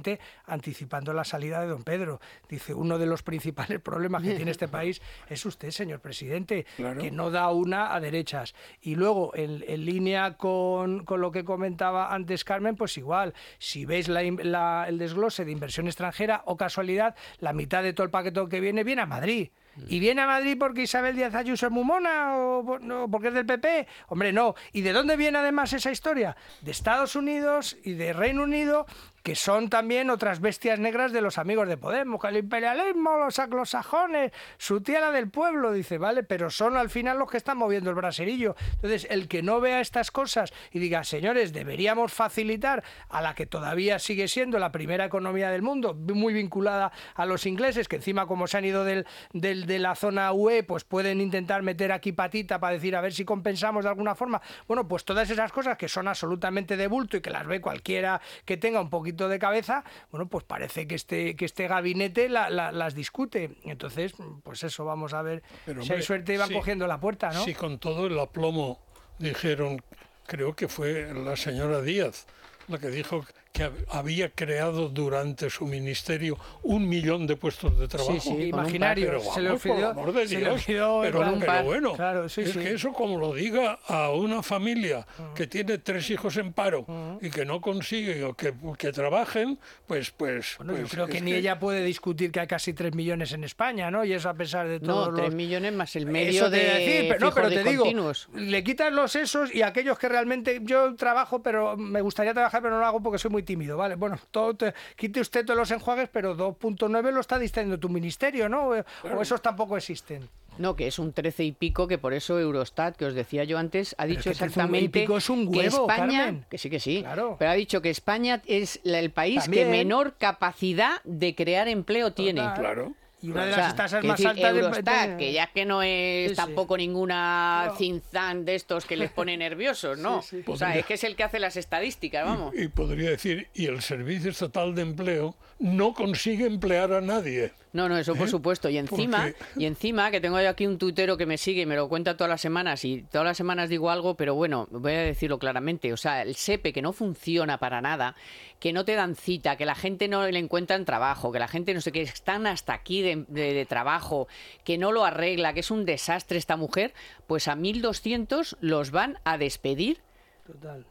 [SPEAKER 4] anticipando la salida de don Pedro. Dice, uno de los principales problemas que tiene este país es usted, señor presidente, que no da una a derechas. Y luego, en, línea con, lo que comentaba antes Carmen, pues igual, si veis el desglose de inversión extranjera o casualidad, la mitad de todo el paquete que viene viene a Madrid. ¿Y viene a Madrid porque Isabel Díaz Ayuso es mumona o no, porque es del PP? Hombre, no. ¿Y de dónde viene además esa historia? De Estados Unidos y de Reino Unido que son también otras bestias negras de los amigos de Podemos, que el imperialismo, los anglosajones, su tierra del pueblo, dice, vale, pero son al final los que están moviendo el braserillo. Entonces, el que no vea estas cosas y diga, señores, deberíamos facilitar a la que todavía sigue siendo la primera economía del mundo, muy vinculada a los ingleses, que encima como se han ido del, del, de la zona UE, pues pueden intentar meter aquí patita para decir, a ver si compensamos de alguna forma. Bueno, pues todas esas cosas que son absolutamente de bulto y que las ve cualquiera que tenga un poquito de cabeza, bueno, pues parece que este, que este gabinete las discute. Entonces, pues eso, vamos a ver si hay suerte y van cogiendo la puerta, ¿no?
[SPEAKER 3] Sí, con todo el aplomo dijeron, creo que fue la señora Díaz la que dijo que había creado durante su ministerio un millón de puestos de trabajo.
[SPEAKER 4] Sí, sí, imaginario. se le olvidó,
[SPEAKER 3] pero, bueno, es que eso como lo diga a una familia mm. que tiene tres hijos en paro mm. y que no consigue o que, que trabajen, pues... pues,
[SPEAKER 4] bueno, yo
[SPEAKER 3] pues
[SPEAKER 4] creo que ni ella puede discutir que hay casi tres millones en España, ¿no? Y eso a pesar de todo.
[SPEAKER 2] No, tres millones más el medio de, decir,
[SPEAKER 4] pero, no, pero te
[SPEAKER 2] digo,
[SPEAKER 4] le quitas los esos y aquellos que realmente yo trabajo, pero me gustaría trabajar, pero no lo hago porque soy muy tímido, ¿vale? Bueno, todo quite usted todos los enjuagues, pero 2.9 lo está diciendo tu ministerio, ¿no? O esos tampoco existen.
[SPEAKER 2] No, que es un 13 y pico, que por eso Eurostat, que os decía yo antes, ha dicho exactamente
[SPEAKER 4] es un que
[SPEAKER 2] España, que sí, que sí, pero ha dicho que España es el país que menor capacidad de crear empleo tiene.
[SPEAKER 3] Claro.
[SPEAKER 4] Y una de las tasas más altas
[SPEAKER 2] de... que ya que no es tampoco ninguna cinzán de estos que les pone nerviosos, ¿no? o sea, es que es el que hace las estadísticas, vamos.
[SPEAKER 3] Y, podría decir, y el Servicio Estatal de Empleo no consigue emplear a nadie.
[SPEAKER 2] No, no, eso por ¿Eh? supuesto. Y encima, y encima, que tengo yo aquí un tuitero que me sigue y me lo cuenta todas las semanas, y todas las semanas digo algo, pero bueno, voy a decirlo claramente. O sea, el SEPE que no funciona para nada, que no te dan cita, que la gente no le encuentra en trabajo, que la gente no sé qué, están hasta aquí de, trabajo, que no lo arregla, que es un desastre esta mujer, pues a 1.200 los van a despedir.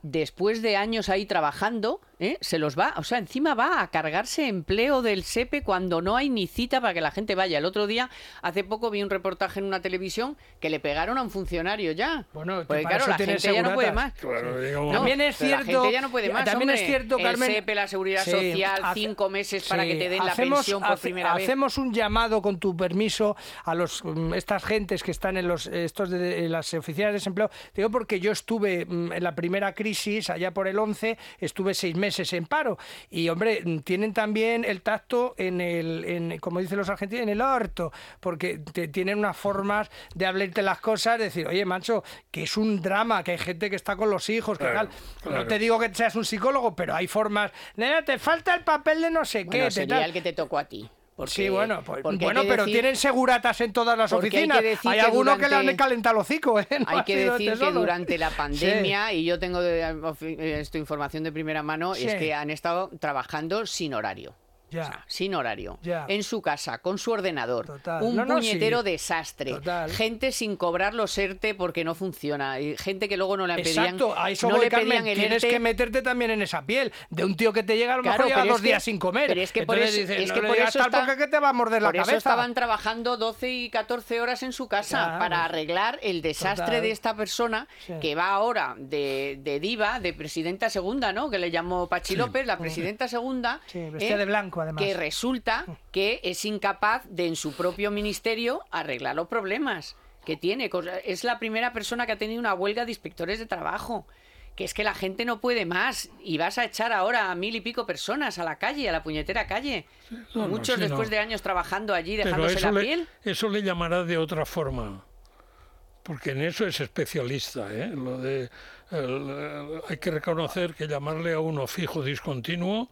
[SPEAKER 2] Después de años ahí trabajando, ¿eh? se los va, o sea, encima va a cargarse empleo del SEPE cuando no hay ni cita para que la gente vaya. El otro día, hace poco vi un reportaje en una televisión que le pegaron a un funcionario ya. Bueno, porque claro, la gente ya no puede más.
[SPEAKER 4] también es cierto,
[SPEAKER 2] ya no puede más.
[SPEAKER 4] También es cierto, Carmen.
[SPEAKER 2] El SEPE, la seguridad social, cinco meses para que te den la pensión por primera
[SPEAKER 4] vez. Hacemos un llamado con tu permiso a los mm, estas gentes que están en los estos de, las oficinas de desempleo. Digo porque yo estuve mm, en la primera crisis allá por el 11, estuve seis meses en paro. Y hombre, tienen también el tacto en el, en, como dicen los argentinos, en el orto, porque te, tienen unas formas de hablarte las cosas, decir, oye, macho, que es un drama, que hay gente que está con los hijos, que tal. No te digo que seas un psicólogo, pero hay formas. Nena, te falta el papel de no sé qué.
[SPEAKER 2] Sería el que te tocó a ti.
[SPEAKER 4] Sí, bueno, pues, bueno pero tienen seguratas en todas las oficinas. Hay,
[SPEAKER 2] hay
[SPEAKER 4] algunos que le han calentado el hocico. ¿eh?
[SPEAKER 2] hay que decir que durante la pandemia, y yo tengo esto información de primera mano, es que han estado trabajando sin horario sin horario, en su casa, con su ordenador, un puñetero desastre, gente sin cobrar los ERTE porque no funciona, y gente que luego no le pedían,
[SPEAKER 4] Exacto, a eso no le pedían Tienes que meterte también en esa piel. De un tío que te llega a lo mejor lleva dos días sin comer.
[SPEAKER 2] Pero es que por eso, es que por eso
[SPEAKER 4] te va a morder la cabeza.
[SPEAKER 2] estaban trabajando 12 y 14 horas en su casa para arreglar el desastre de esta persona que va ahora de, diva, de presidenta segunda, ¿no? Que le llamó Pachi López, la presidenta segunda.
[SPEAKER 4] vestida de blanco
[SPEAKER 2] que resulta que es incapaz de en su propio ministerio arreglar los problemas que tiene. Es la primera persona que ha tenido una huelga de inspectores de trabajo. Que es que la gente no puede más y vas a echar ahora a mil y pico personas a la calle, a la puñetera calle. Muchos después de años trabajando allí, dejándose la piel.
[SPEAKER 3] eso le llamará de otra forma porque en eso es especialista. ¿eh? Lo de, hay que reconocer que llamarle a uno fijo discontinuo,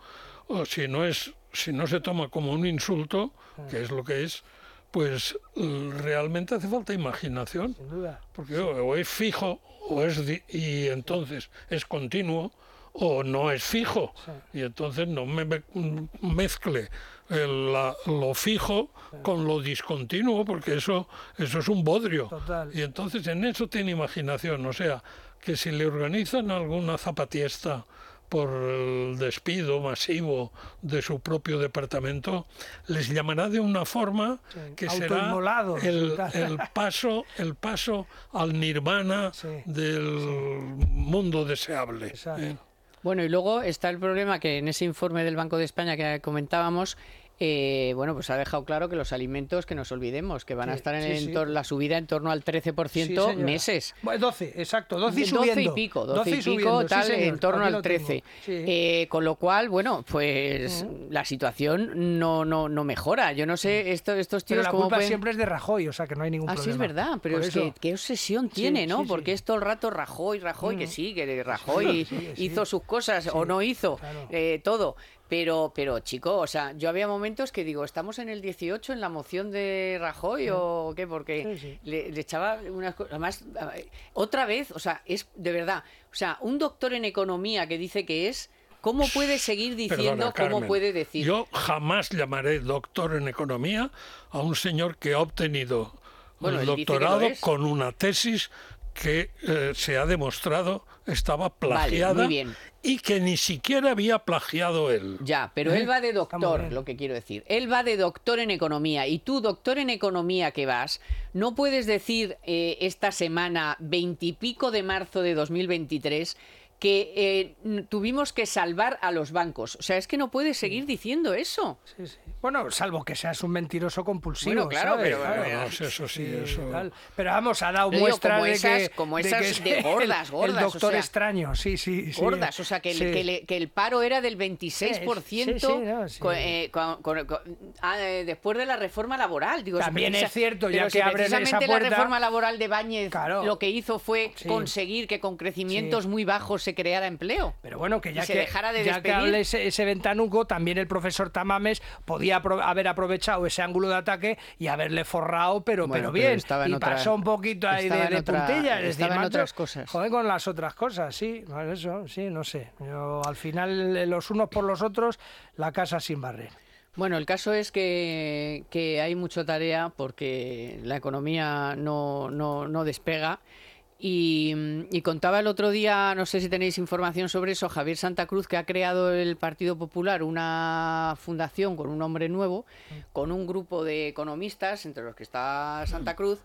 [SPEAKER 3] o si no es si no se toma como un insulto, que es lo que es, pues realmente hace falta imaginación. Porque o es fijo o es y entonces es continuo o no es fijo. Y entonces no me mezcle lo fijo con lo discontinuo, porque eso, eso es un bodrio. Y entonces en eso tiene imaginación. O sea, que si le organizan alguna zapatiesta por el despido masivo de su propio departamento, les llamará de una forma que será el, paso, el paso al nirvana del mundo deseable. ¿eh?
[SPEAKER 2] Bueno, y luego está el problema que en ese informe del Banco de España que comentábamos, eh, bueno, pues ha dejado claro que los alimentos, que nos olvidemos, que van a estar en la subida en torno al 13% meses.
[SPEAKER 4] Bueno, 12, exacto, 12 y subiendo.
[SPEAKER 2] 12 y pico, 12, y, pico, tal, en torno al 13. Eh, con lo cual, bueno, pues la situación no, no, no mejora. Yo no sé, esto, estos tíos...
[SPEAKER 4] Pero la culpa siempre es de Rajoy, o sea que no hay ningún problema.
[SPEAKER 2] Así es verdad, pero es que qué obsesión tiene, ¿no? Porque es todo el rato Rajoy, Rajoy, que sí, que Rajoy hizo sus cosas o no hizo, eh, todo. Pero, pero chico, o sea, yo había momentos que digo, ¿estamos en el 18 en la moción de Rajoy o qué? Porque Le, echaba unas cosas. Además, otra vez, o sea, es de verdad. O sea, un doctor en economía que dice que es. ¿Cómo puede seguir diciendo cómo puede decir?
[SPEAKER 3] Yo jamás llamaré doctor en economía a un señor que ha obtenido el doctorado con una tesis que eh, se ha demostrado estaba plagiada y que ni siquiera había plagiado él.
[SPEAKER 2] Ya, pero él va de doctor, lo que quiero decir. Él va de doctor en economía y tú, doctor en economía que vas, no puedes decir eh, esta semana, veintipico de marzo de 2023, que eh, tuvimos que salvar a los bancos. O sea, es que no puedes seguir diciendo eso.
[SPEAKER 4] Sí, sí. Bueno, salvo que seas un mentiroso compulsivo.
[SPEAKER 2] claro, pero,
[SPEAKER 3] eso sí, eso.
[SPEAKER 4] Pero vamos, ha dado muestras de que.
[SPEAKER 2] Como esas de, gordas, gordas.
[SPEAKER 4] El doctor extraño, sí, sí.
[SPEAKER 2] Gordas, o sea, que el, que, el, paro era del 26% eh, ah, eh, después de la reforma laboral. Digo,
[SPEAKER 4] También es cierto, ya que abres
[SPEAKER 2] esa
[SPEAKER 4] puerta...
[SPEAKER 2] la reforma laboral de Báñez lo que hizo fue conseguir que con crecimientos muy bajos se creara empleo.
[SPEAKER 4] Pero bueno, que ya que, dejara de ya que hable ese, ese ventanuco, también el profesor Tamames podía haber aprovechado ese ángulo de ataque y haberle forrado, pero, pero bien. y pasó un poquito ahí de, puntilla.
[SPEAKER 2] estaba en otras cosas.
[SPEAKER 4] Joder, con las otras cosas, sí. Eso, sí, no sé. Yo, al final, los unos por los otros, la casa sin barrer.
[SPEAKER 2] Bueno, el caso es que, que hay mucha tarea porque la economía no, no, no despega y, contaba el otro día, no sé si tenéis información sobre eso, Javier Santa Cruz, que ha creado el Partido Popular una fundación con un nombre nuevo, con un grupo de economistas, entre los que está Santa Cruz,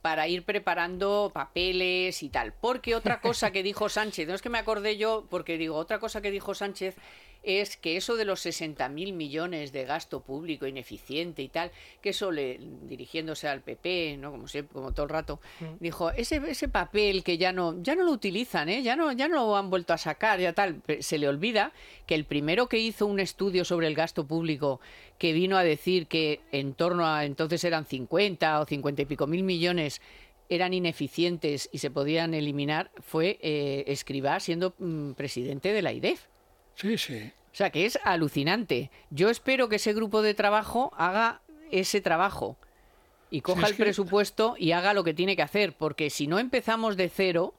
[SPEAKER 2] para ir preparando papeles y tal. Porque otra cosa que dijo Sánchez, no es que me acordé yo, porque digo, otra cosa que dijo Sánchez es que eso de los 60.000 millones de gasto público ineficiente y tal, que eso le, dirigiéndose al PP, ¿no? como siempre, como todo el rato, mm. dijo, ese, ese papel que ya no, ya no lo utilizan, ¿eh? ya, no, ya no lo han vuelto a sacar, ya tal, se le olvida que el primero que hizo un estudio sobre el gasto público que vino a decir que en torno a entonces eran 50 o 50 y pico mil millones eran ineficientes y se podían eliminar fue eh, Escribá siendo mm, presidente de la IDEF.
[SPEAKER 3] Sí, sí.
[SPEAKER 2] O sea, que es alucinante. Yo espero que ese grupo de trabajo haga ese trabajo y coja el presupuesto y haga lo que tiene que hacer, porque si no empezamos de cero,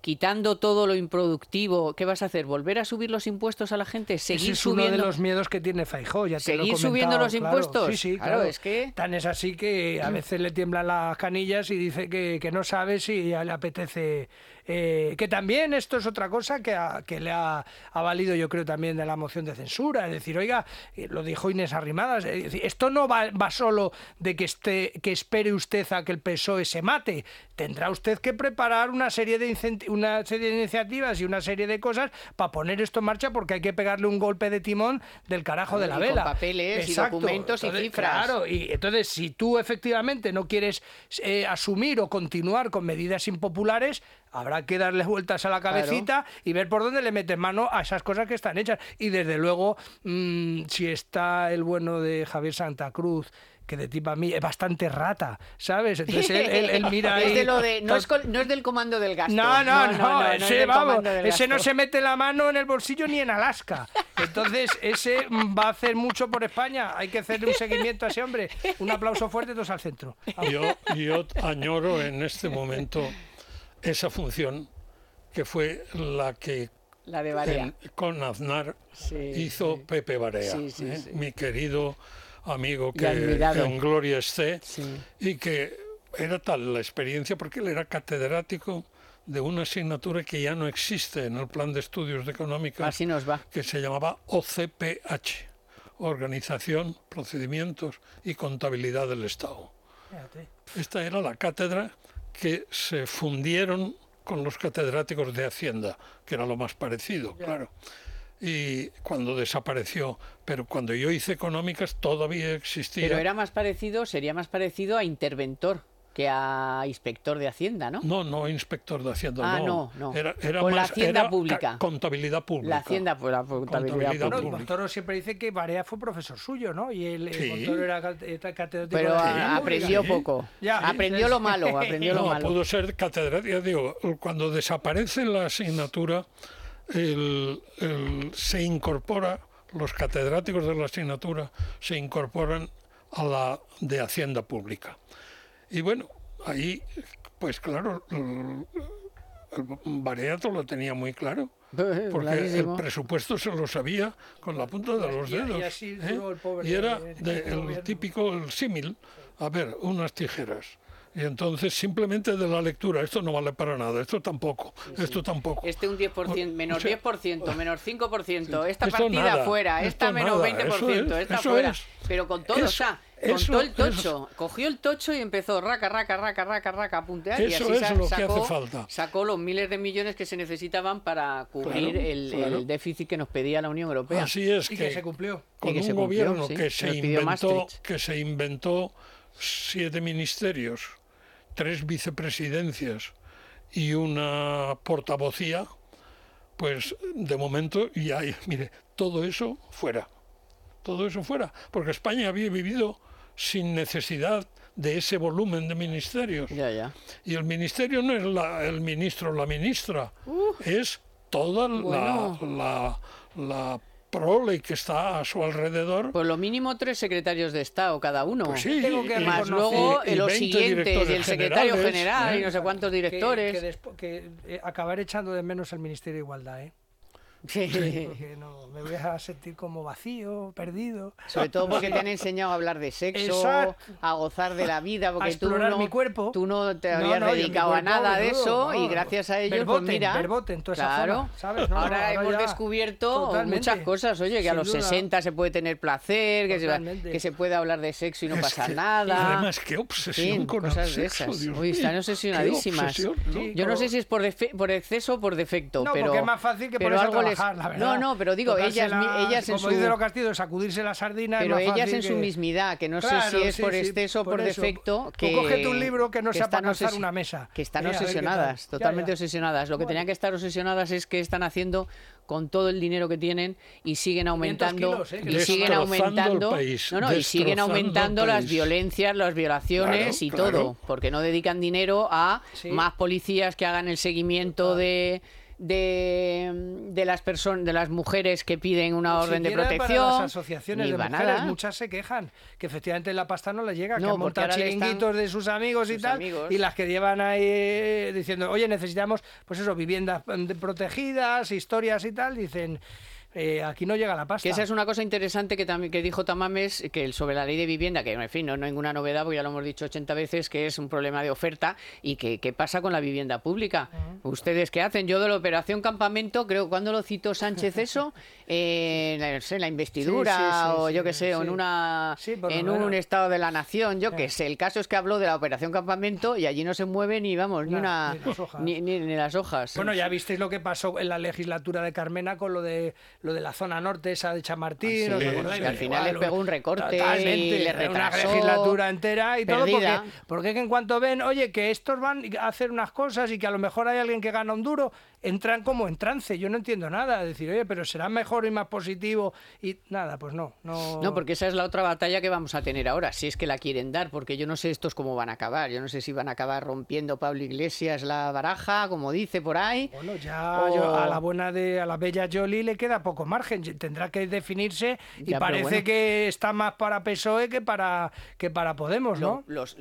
[SPEAKER 2] quitando todo lo improductivo, ¿qué vas a hacer? ¿Volver a subir los impuestos a la gente? ¿Seguir
[SPEAKER 4] es
[SPEAKER 2] subiendo?
[SPEAKER 4] uno de los miedos que tiene Feijóo, ya te
[SPEAKER 2] ¿Seguir
[SPEAKER 4] lo he
[SPEAKER 2] subiendo los impuestos?
[SPEAKER 4] Sí, sí,
[SPEAKER 2] claro, es que...
[SPEAKER 4] Tan es así que a veces le tiemblan las canillas y dice que, que no sabe si le apetece... Eh, que también esto es otra cosa que, a- que le ha, ha valido, yo creo, también de la moción de censura. Es decir, oiga, eh, lo dijo Inés Arrimadas, es decir, esto no va, va solo de que, esté, que espere usted a que el PSOE se mate. Tendrá usted que preparar una serie de, una serie de iniciativas y una serie de cosas para poner esto en marcha porque hay que pegarle un golpe de timón del carajo de la
[SPEAKER 2] Y con
[SPEAKER 4] vela.
[SPEAKER 2] papeles y documentos y cifras.
[SPEAKER 4] Claro, y entonces si tú efectivamente no quieres eh, asumir o continuar con medidas impopulares, habrá que darle vueltas a la cabecita y ver por dónde le metes mano a esas cosas que están hechas. Y desde luego, mm, si está el bueno de Javier Santa Cruz que de tipo a mí es bastante rata, ¿sabes? Entonces él, él- él mira
[SPEAKER 2] es
[SPEAKER 4] ahí-
[SPEAKER 2] de lo de, no, es, col- no es del comando del gasto.
[SPEAKER 4] no, no, no,
[SPEAKER 2] es
[SPEAKER 4] ese, vamos, no se mete la mano en el bolsillo ni en Alaska. Entonces, ese va a hacer mucho por España. Hay que hacerle un seguimiento a ese hombre. Un aplauso fuerte, todos al centro.
[SPEAKER 3] Yo, yo añoro en este momento esa función que fue la que
[SPEAKER 2] La de Barea.
[SPEAKER 3] en- con Aznar
[SPEAKER 2] Sí,
[SPEAKER 3] hizo
[SPEAKER 2] sí.
[SPEAKER 3] Pepe Barea,
[SPEAKER 2] Sí, sí,
[SPEAKER 3] ¿eh?
[SPEAKER 2] sí.
[SPEAKER 3] mi querido amigo que en gloria esté,
[SPEAKER 2] Sí.
[SPEAKER 3] y que era tal la experiencia porque él era catedrático de una asignatura que ya no existe en el plan de estudios de económica
[SPEAKER 2] Así nos va.
[SPEAKER 3] que se llamaba OCPH, Organización, Procedimientos y Contabilidad del Estado. Esta era la cátedra que se fundieron con los catedráticos de Hacienda, que era lo más parecido, claro. Y cuando desapareció, pero cuando yo hice económicas todavía existía.
[SPEAKER 2] Pero era más parecido, sería más parecido a interventor que a inspector de Hacienda, ¿no?
[SPEAKER 3] No, no inspector de Hacienda,
[SPEAKER 2] Ah,
[SPEAKER 3] no.
[SPEAKER 2] no, no.
[SPEAKER 3] Era, era
[SPEAKER 2] Con la Hacienda
[SPEAKER 3] era
[SPEAKER 2] pública.
[SPEAKER 3] Contabilidad pública.
[SPEAKER 2] La Hacienda, pues la contabilidad
[SPEAKER 3] Contabilidad
[SPEAKER 2] pública.
[SPEAKER 3] Pública.
[SPEAKER 4] Montoro siempre dice que Barea fue profesor suyo, ¿no? Y el, el
[SPEAKER 3] Sí.
[SPEAKER 4] Montoro era era catedrático
[SPEAKER 2] Pero
[SPEAKER 4] de
[SPEAKER 2] a- aprendió poco.
[SPEAKER 4] Ya.
[SPEAKER 2] aprendió lo malo, aprendió lo
[SPEAKER 3] No,
[SPEAKER 2] malo.
[SPEAKER 3] pudo ser catedrático. Ya digo, cuando desaparece la asignatura, el- el- se incorpora, los catedráticos de la asignatura se incorporan a la de Hacienda Pública. Y bueno, ahí, pues claro, el, Bareato lo tenía muy claro. Porque
[SPEAKER 2] Clarísimo.
[SPEAKER 3] el presupuesto se lo sabía con la punta de los
[SPEAKER 4] y
[SPEAKER 3] dedos.
[SPEAKER 4] así
[SPEAKER 3] ¿eh?
[SPEAKER 4] duró el pobre
[SPEAKER 3] Y era
[SPEAKER 4] de-
[SPEAKER 3] el típico, el símil, a ver, unas tijeras. Y entonces simplemente de la lectura, esto no vale para nada, esto tampoco, esto tampoco.
[SPEAKER 2] Este un 10%, menos
[SPEAKER 3] O sea,
[SPEAKER 2] 10%, menos 5%, esta
[SPEAKER 3] Esto
[SPEAKER 2] partida
[SPEAKER 3] nada,
[SPEAKER 2] fuera, esta menos
[SPEAKER 3] nada,
[SPEAKER 2] 20%,
[SPEAKER 3] eso es,
[SPEAKER 2] esta fuera.
[SPEAKER 3] es.
[SPEAKER 2] Pero con todo, o sea, con
[SPEAKER 3] eso-
[SPEAKER 2] todo el tocho.
[SPEAKER 3] eso-
[SPEAKER 2] Cogió el tocho y empezó raca, raca, raca, raca, raca, a puntear. y
[SPEAKER 3] Eso
[SPEAKER 2] así
[SPEAKER 3] es lo que
[SPEAKER 2] sacó,
[SPEAKER 3] hace falta.
[SPEAKER 2] sacó los miles de millones que se necesitaban para cubrir
[SPEAKER 3] Claro,
[SPEAKER 2] el, déficit que nos pedía la Unión Europea.
[SPEAKER 3] Así es
[SPEAKER 4] Y
[SPEAKER 3] que,
[SPEAKER 4] que se cumplió.
[SPEAKER 3] con
[SPEAKER 2] Y que
[SPEAKER 3] un
[SPEAKER 2] se cumplió,
[SPEAKER 3] gobierno
[SPEAKER 2] sí,
[SPEAKER 3] que
[SPEAKER 2] que
[SPEAKER 3] se inventó que se inventó siete ministerios, tres vicepresidencias y una portavocía, pues de momento ya, hay- mire, todo eso fuera, todo eso fuera, porque España había vivido sin necesidad de ese volumen de ministerios.
[SPEAKER 2] Ya, ya.
[SPEAKER 3] Y el ministerio no es la- el ministro o la ministra, es toda la,
[SPEAKER 2] Bueno.
[SPEAKER 3] la, la prole que está a su alrededor.
[SPEAKER 2] Pues lo mínimo tres secretarios de Estado cada uno.
[SPEAKER 3] Pues sí,
[SPEAKER 4] Tengo que
[SPEAKER 3] y-
[SPEAKER 2] Más luego
[SPEAKER 3] y- y
[SPEAKER 2] los
[SPEAKER 3] 20
[SPEAKER 2] siguientes,
[SPEAKER 3] directores
[SPEAKER 2] el secretario general
[SPEAKER 3] ¿eh?
[SPEAKER 2] y no sé cuántos
[SPEAKER 4] Que-
[SPEAKER 2] directores.
[SPEAKER 4] Que, despo- que, eh, acabar echando de menos el Ministerio de Igualdad, ¿eh?
[SPEAKER 2] Sí.
[SPEAKER 4] Porque no, me voy a sentir como vacío, perdido.
[SPEAKER 2] Sobre todo porque te han enseñado a hablar de sexo,
[SPEAKER 4] Exacto.
[SPEAKER 2] a gozar de la vida, porque tú
[SPEAKER 4] explorar
[SPEAKER 2] no,
[SPEAKER 4] mi cuerpo.
[SPEAKER 2] tú no te habías
[SPEAKER 4] no,
[SPEAKER 2] dedicado a nada de eso y gracias a ellos,
[SPEAKER 4] Verboten,
[SPEAKER 2] pues mira,
[SPEAKER 4] verboten, toda esa
[SPEAKER 2] claro,
[SPEAKER 4] zona, ¿sabes? No, no,
[SPEAKER 2] ahora,
[SPEAKER 4] ahora
[SPEAKER 2] hemos
[SPEAKER 4] ya
[SPEAKER 2] descubierto
[SPEAKER 4] totalmente.
[SPEAKER 2] muchas cosas, oye, que a los
[SPEAKER 4] duda.
[SPEAKER 2] 60 se puede tener placer, que se,
[SPEAKER 4] Totalmente.
[SPEAKER 2] que se puede hablar de sexo y no
[SPEAKER 3] Es
[SPEAKER 2] pasa
[SPEAKER 3] que,
[SPEAKER 2] nada.
[SPEAKER 3] Además, qué obsesión
[SPEAKER 2] fin,
[SPEAKER 3] con
[SPEAKER 2] cosas
[SPEAKER 3] el
[SPEAKER 2] de esas.
[SPEAKER 3] Dios
[SPEAKER 2] Uy, están obsesionadísimas.
[SPEAKER 3] qué obsesión, ¿no?
[SPEAKER 4] Sí,
[SPEAKER 2] Yo no sé si es por, por exceso o por defecto,
[SPEAKER 4] No,
[SPEAKER 2] pero
[SPEAKER 4] porque es más fácil que a
[SPEAKER 2] algo les-
[SPEAKER 4] trabajar, la verdad.
[SPEAKER 2] No, no, pero digo, ellas,
[SPEAKER 4] la-
[SPEAKER 2] ellas en
[SPEAKER 4] como
[SPEAKER 2] su
[SPEAKER 4] dice los castillos, sacudirse la sardina es
[SPEAKER 2] Pero
[SPEAKER 4] más
[SPEAKER 2] ellas en su
[SPEAKER 4] que-
[SPEAKER 2] mismidad, que no sé si es
[SPEAKER 4] sí,
[SPEAKER 2] por
[SPEAKER 4] sí,
[SPEAKER 2] exceso o por, defecto,
[SPEAKER 4] Tú
[SPEAKER 2] que
[SPEAKER 4] cógete un libro que no sea
[SPEAKER 2] están
[SPEAKER 4] para
[SPEAKER 2] obsesi-
[SPEAKER 4] una mesa.
[SPEAKER 2] Que están
[SPEAKER 4] Mira,
[SPEAKER 2] obsesionadas, totalmente
[SPEAKER 4] ya.
[SPEAKER 2] obsesionadas. Lo que tenían que estar obsesionadas es que están haciendo con todo el dinero que tienen y siguen aumentando
[SPEAKER 4] kilos, ¿eh? que
[SPEAKER 2] y siguen aumentando
[SPEAKER 3] país,
[SPEAKER 2] no, no, y siguen aumentando las violencias, las violaciones
[SPEAKER 3] Claro,
[SPEAKER 2] y
[SPEAKER 3] claro.
[SPEAKER 2] todo, porque no dedican dinero a
[SPEAKER 4] Sí.
[SPEAKER 2] más policías que hagan el seguimiento de de, las personas, de las mujeres que piden una orden de protección.
[SPEAKER 4] Para las asociaciones de mujeres, muchas se quejan que efectivamente la pasta no les llega, que han montado chiringuitos de sus amigos y tal, y las que llevan ahí eh, diciendo, oye, necesitamos, pues eso, viviendas protegidas, historias y tal, dicen eh, aquí no llega la pasta.
[SPEAKER 2] Que esa es una cosa interesante que también que dijo Tamames, que sobre la ley de vivienda, que en fin, no, no hay ninguna novedad, porque ya lo hemos dicho 80 veces, que es un problema de oferta y que qué pasa con la vivienda pública. ¿Ustedes qué hacen? Yo de la operación campamento, creo, cuando lo citó Sánchez eso? en la investidura o yo qué sé, o en, una, en un estado de la nación, yo qué sé. El caso es que habló de la operación campamento y allí no se mueve ni, vamos, ni una... Ni, ni, las hojas.
[SPEAKER 4] Bueno, ya visteis lo que pasó en la legislatura de Carmena con lo de lo de la zona norte, esa de Chamartín,
[SPEAKER 2] ah, al final le pegó un recorte y le retrasó,
[SPEAKER 4] una legislatura entera y todo porque, porque en cuanto ven, oye, que estos van a hacer unas cosas y que a lo mejor hay alguien que gana un duro, entran como en trance. Yo no entiendo nada. Decir, oye, pero será mejor y más positivo. Y nada, pues no, no.
[SPEAKER 2] No, porque esa es la otra batalla que vamos a tener ahora, si es que la quieren dar, porque yo no sé estos cómo van a acabar. Yo no sé si van a acabar rompiendo Pablo Iglesias la baraja, como dice por ahí.
[SPEAKER 4] Bueno, ya a la buena de, a la bella Jolie le queda poco margen. Tendrá que definirse y parece que está más para PSOE que para, que para Podemos, ¿no?
[SPEAKER 2] Los,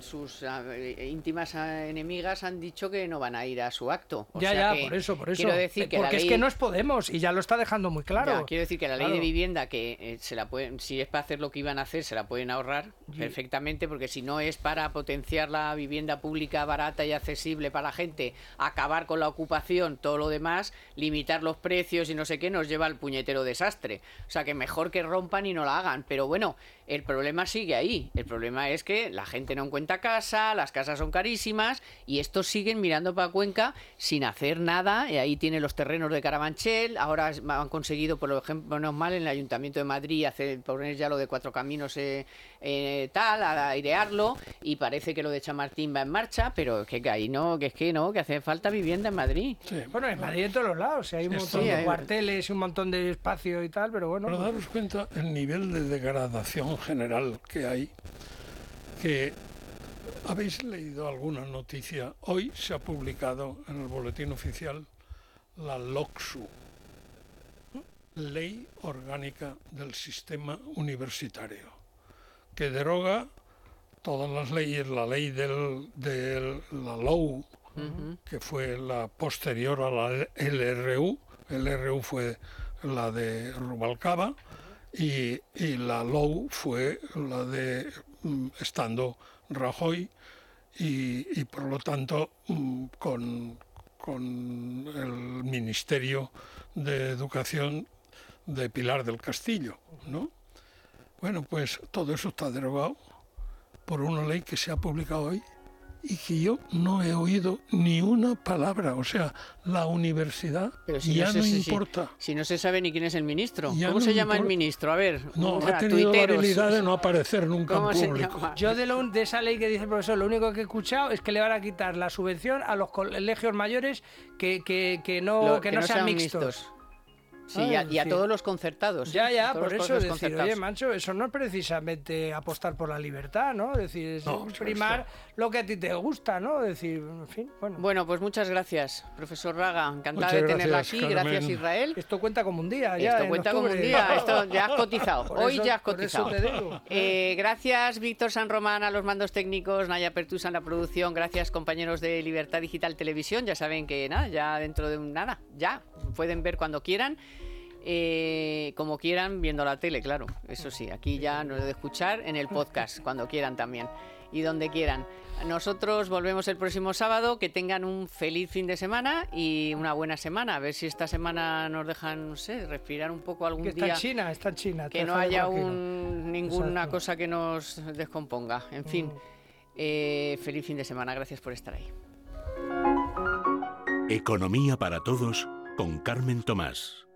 [SPEAKER 2] sus ah, íntimas enemigas han dicho que no van a ir a su acto.
[SPEAKER 4] ya, por eso, por eso. Decir que Porque es que no es Podemos y ya lo está dejando muy claro.
[SPEAKER 2] quiero decir que la ley de vivienda, que eh, se la pueden, si es para hacer lo que iban a hacer, se la pueden ahorrar perfectamente, porque si no es para potenciar la vivienda pública barata y accesible para la gente, acabar con la ocupación, todo lo demás, limitar los precios y no sé qué, nos lleva al puñetero desastre. O sea que mejor que rompan y no la hagan. Pero bueno, el problema sigue ahí. El problema es que la gente no encuentra casa, las casas son carísimas y estos siguen mirando para Cuenca sin hacer nada. Y ahí tiene los terrenos de Carabanchel. Ahora han conseguido, por ejemplo, menos mal, en el Ayuntamiento de Madrid hacer, poner ya lo de cuatro caminos eh, eh, tal, a airearlo. Y parece que lo de Chamartín va en marcha, pero que, que ahí no, que es que no, que hace falta vivienda en Madrid.
[SPEAKER 4] Bueno, en Madrid en todos los lados. hay un montón de cuarteles y un montón de espacio y tal, pero bueno.
[SPEAKER 3] Para daros cuenta el nivel de degradación general que hay, que habéis leído alguna noticia. Hoy se ha publicado en el boletín oficial la LOCSU, Ley Orgánica del Sistema Universitario, que deroga todas las leyes, la ley del, de la LOU, que fue la posterior a la LRU, LRU fue la de Rubalcaba, y, la low fue la de mm, estando Rajoy y, por lo tanto mm, con, con, el Ministerio de Educación de Pilar del Castillo, ¿no? Bueno, pues todo eso está derogado por una ley que se ha publicado hoy y que yo no he oído ni una palabra. O sea, la universidad ya no, importa.
[SPEAKER 2] Si, no se sabe ni quién es el ministro. ¿Cómo se llama el ministro? A ver,
[SPEAKER 3] no, ha tenido la habilidad de no aparecer nunca en público.
[SPEAKER 4] Yo de, de, esa ley que dice el profesor, lo único que he escuchado es que le van a quitar la subvención a los colegios mayores que, que, que no, que, no, sean, mixtos.
[SPEAKER 2] Sí, y, a, todos los concertados.
[SPEAKER 4] Ya, ya, por eso decir, oye, Mancho, eso no es precisamente apostar por la libertad, ¿no? Es decir, es primar lo que a ti te gusta, ¿no? decir, en fin, bueno.
[SPEAKER 2] Bueno, pues muchas gracias, profesor Raga. Encantada de tenerla aquí. Gracias, Israel.
[SPEAKER 4] Esto cuenta como un día, ya.
[SPEAKER 2] Esto cuenta como un día. Esto ya has cotizado. Hoy ya has cotizado. Eh, gracias, Víctor San Román, a los mandos técnicos, Naya Pertusa en la producción. Gracias, compañeros de Libertad Digital Televisión. Ya saben que nada, ya dentro de un nada, ya pueden ver cuando quieran. Eh, como quieran, viendo la tele, claro. Eso sí, aquí ya nos de escuchar en el podcast, cuando quieran también y donde quieran. Nosotros volvemos el próximo sábado. Que tengan un feliz fin de semana y una buena semana. A ver si esta semana nos dejan, no sé, respirar un poco algún
[SPEAKER 4] que
[SPEAKER 2] día.
[SPEAKER 4] Está en China, está en China.
[SPEAKER 2] Que no haya un, ninguna cosa que nos descomponga. En fin, mm. eh, feliz fin de semana. Gracias por estar ahí.
[SPEAKER 1] Economía para todos con Carmen Tomás.